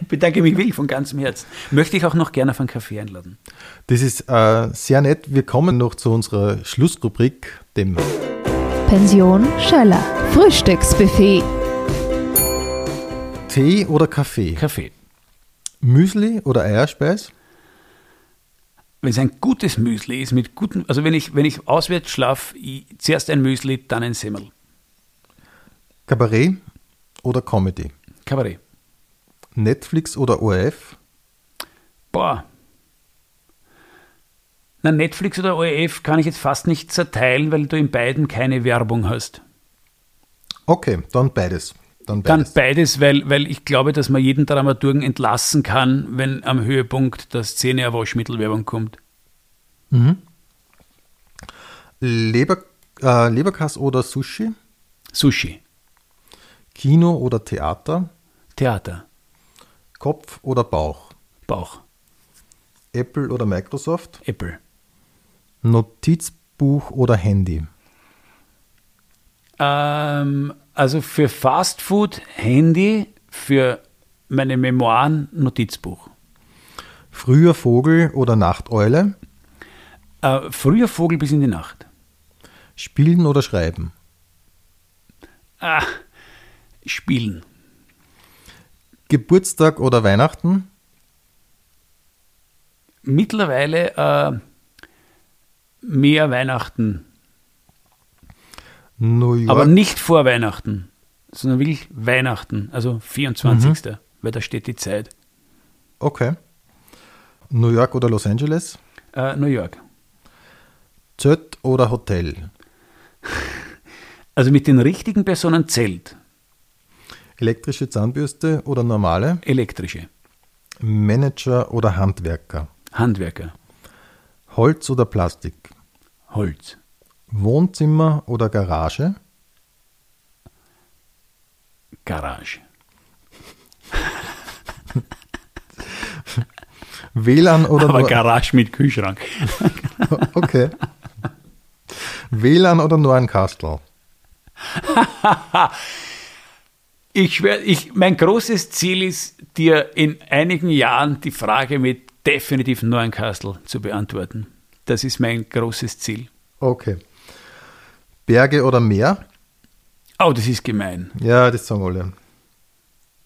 Ich bedanke mich wirklich von ganzem Herzen. Möchte ich auch noch gerne auf einen Kaffee einladen. Das ist äh, sehr nett. Wir kommen noch zu unserer Schlussrubrik, dem Pension Schöller. Frühstücksbuffet. Tee oder Kaffee, Kaffee. Müsli oder Eierspeis, Wenn es ein gutes Müsli ist, mit guten, also wenn ich, wenn ich auswärts schlafe, zuerst ein Müsli, dann ein Semmel. Kabarett oder Comedy, Kabarett. Netflix oder ORF, Boah. Na, Netflix oder ORF kann ich jetzt fast nicht zerteilen, weil du in beiden keine Werbung hast. Okay, dann beides. Dann Dann beides. beides, weil, weil ich glaube, dass man jeden Dramaturgen entlassen kann, wenn am Höhepunkt der Szene eine Waschmittelwerbung kommt. Leber, äh, Leberkass oder Sushi, Sushi, Kino oder Theater, Theater, Kopf oder Bauch, Bauch, Apple oder Microsoft, Apple. Notizbuch oder Handy, Ähm, also für Fast Food Handy, für meine Memoiren Notizbuch. früher Vogel oder Nachteule, Äh, früher Vogel bis in die Nacht. Spielen oder Schreiben, Ah, spielen. Geburtstag oder Weihnachten, Mittlerweile äh, mehr Weihnachten, New York, aber nicht vor Weihnachten, sondern wirklich Weihnachten, also 24. Weil da steht die Zeit. okay, New York oder Los Angeles, Äh, New York. Zelt oder Hotel, Also mit den richtigen Personen zählt elektrische Zahnbürste oder normale, elektrische, Manager oder Handwerker, Handwerker, Holz oder Plastik, Holz, Wohnzimmer oder Garage, Garage, WLAN oder aber nur, Garage mit Kühlschrank. okay. WLAN oder nur ein Kastel? Ich schwör, ich, mein großes Ziel ist, dir in einigen Jahren die Frage mit definitiv Neuenkastel zu beantworten. Das ist mein großes Ziel. Okay. Berge oder Meer? Oh, das ist gemein. Ja, das sagen alle.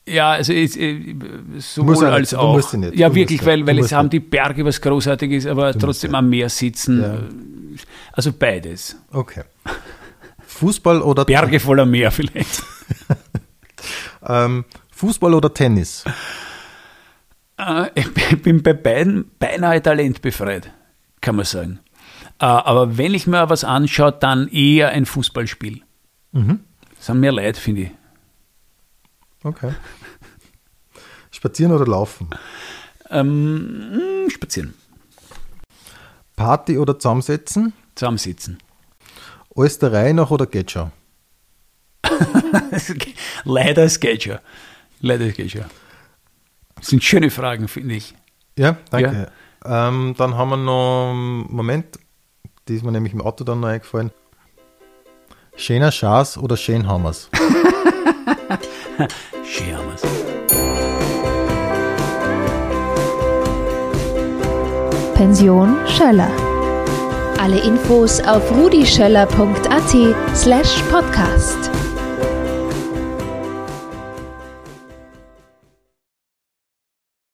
Ja, also ist, äh, musst sowohl ja nicht, als du auch. ja nicht, ja, du wirklich, weil, du weil es haben die Berge was Großartiges, aber trotzdem ja. am Meer sitzen. Ja. äh, Also beides. Okay. Fußball oder Berge voller Meer vielleicht. ähm, Fußball oder Tennis? Äh, Ich bin bei beiden beinahe talentbefreit, kann man sagen. Äh, Aber wenn ich mir was anschaue, dann eher ein Fußballspiel. Mhm. Das sind mehr Leute, finde ich. Okay. Spazieren oder laufen? Ähm, mh, spazieren, Party oder zusammensetzen? zusammensitzen. Reihe nach oder geht schon? Leider es geht schon. Leider es geht schon. Das sind schöne Fragen, finde ich. Ja, danke. Ähm, dann haben wir noch, Moment, die ist mir nämlich im Auto dann noch eingefallen. Schöner Schaß oder schön Hammers? Schön haben wir's. Pension Schöller. Alle Infos auf rudischöller.at slash podcast.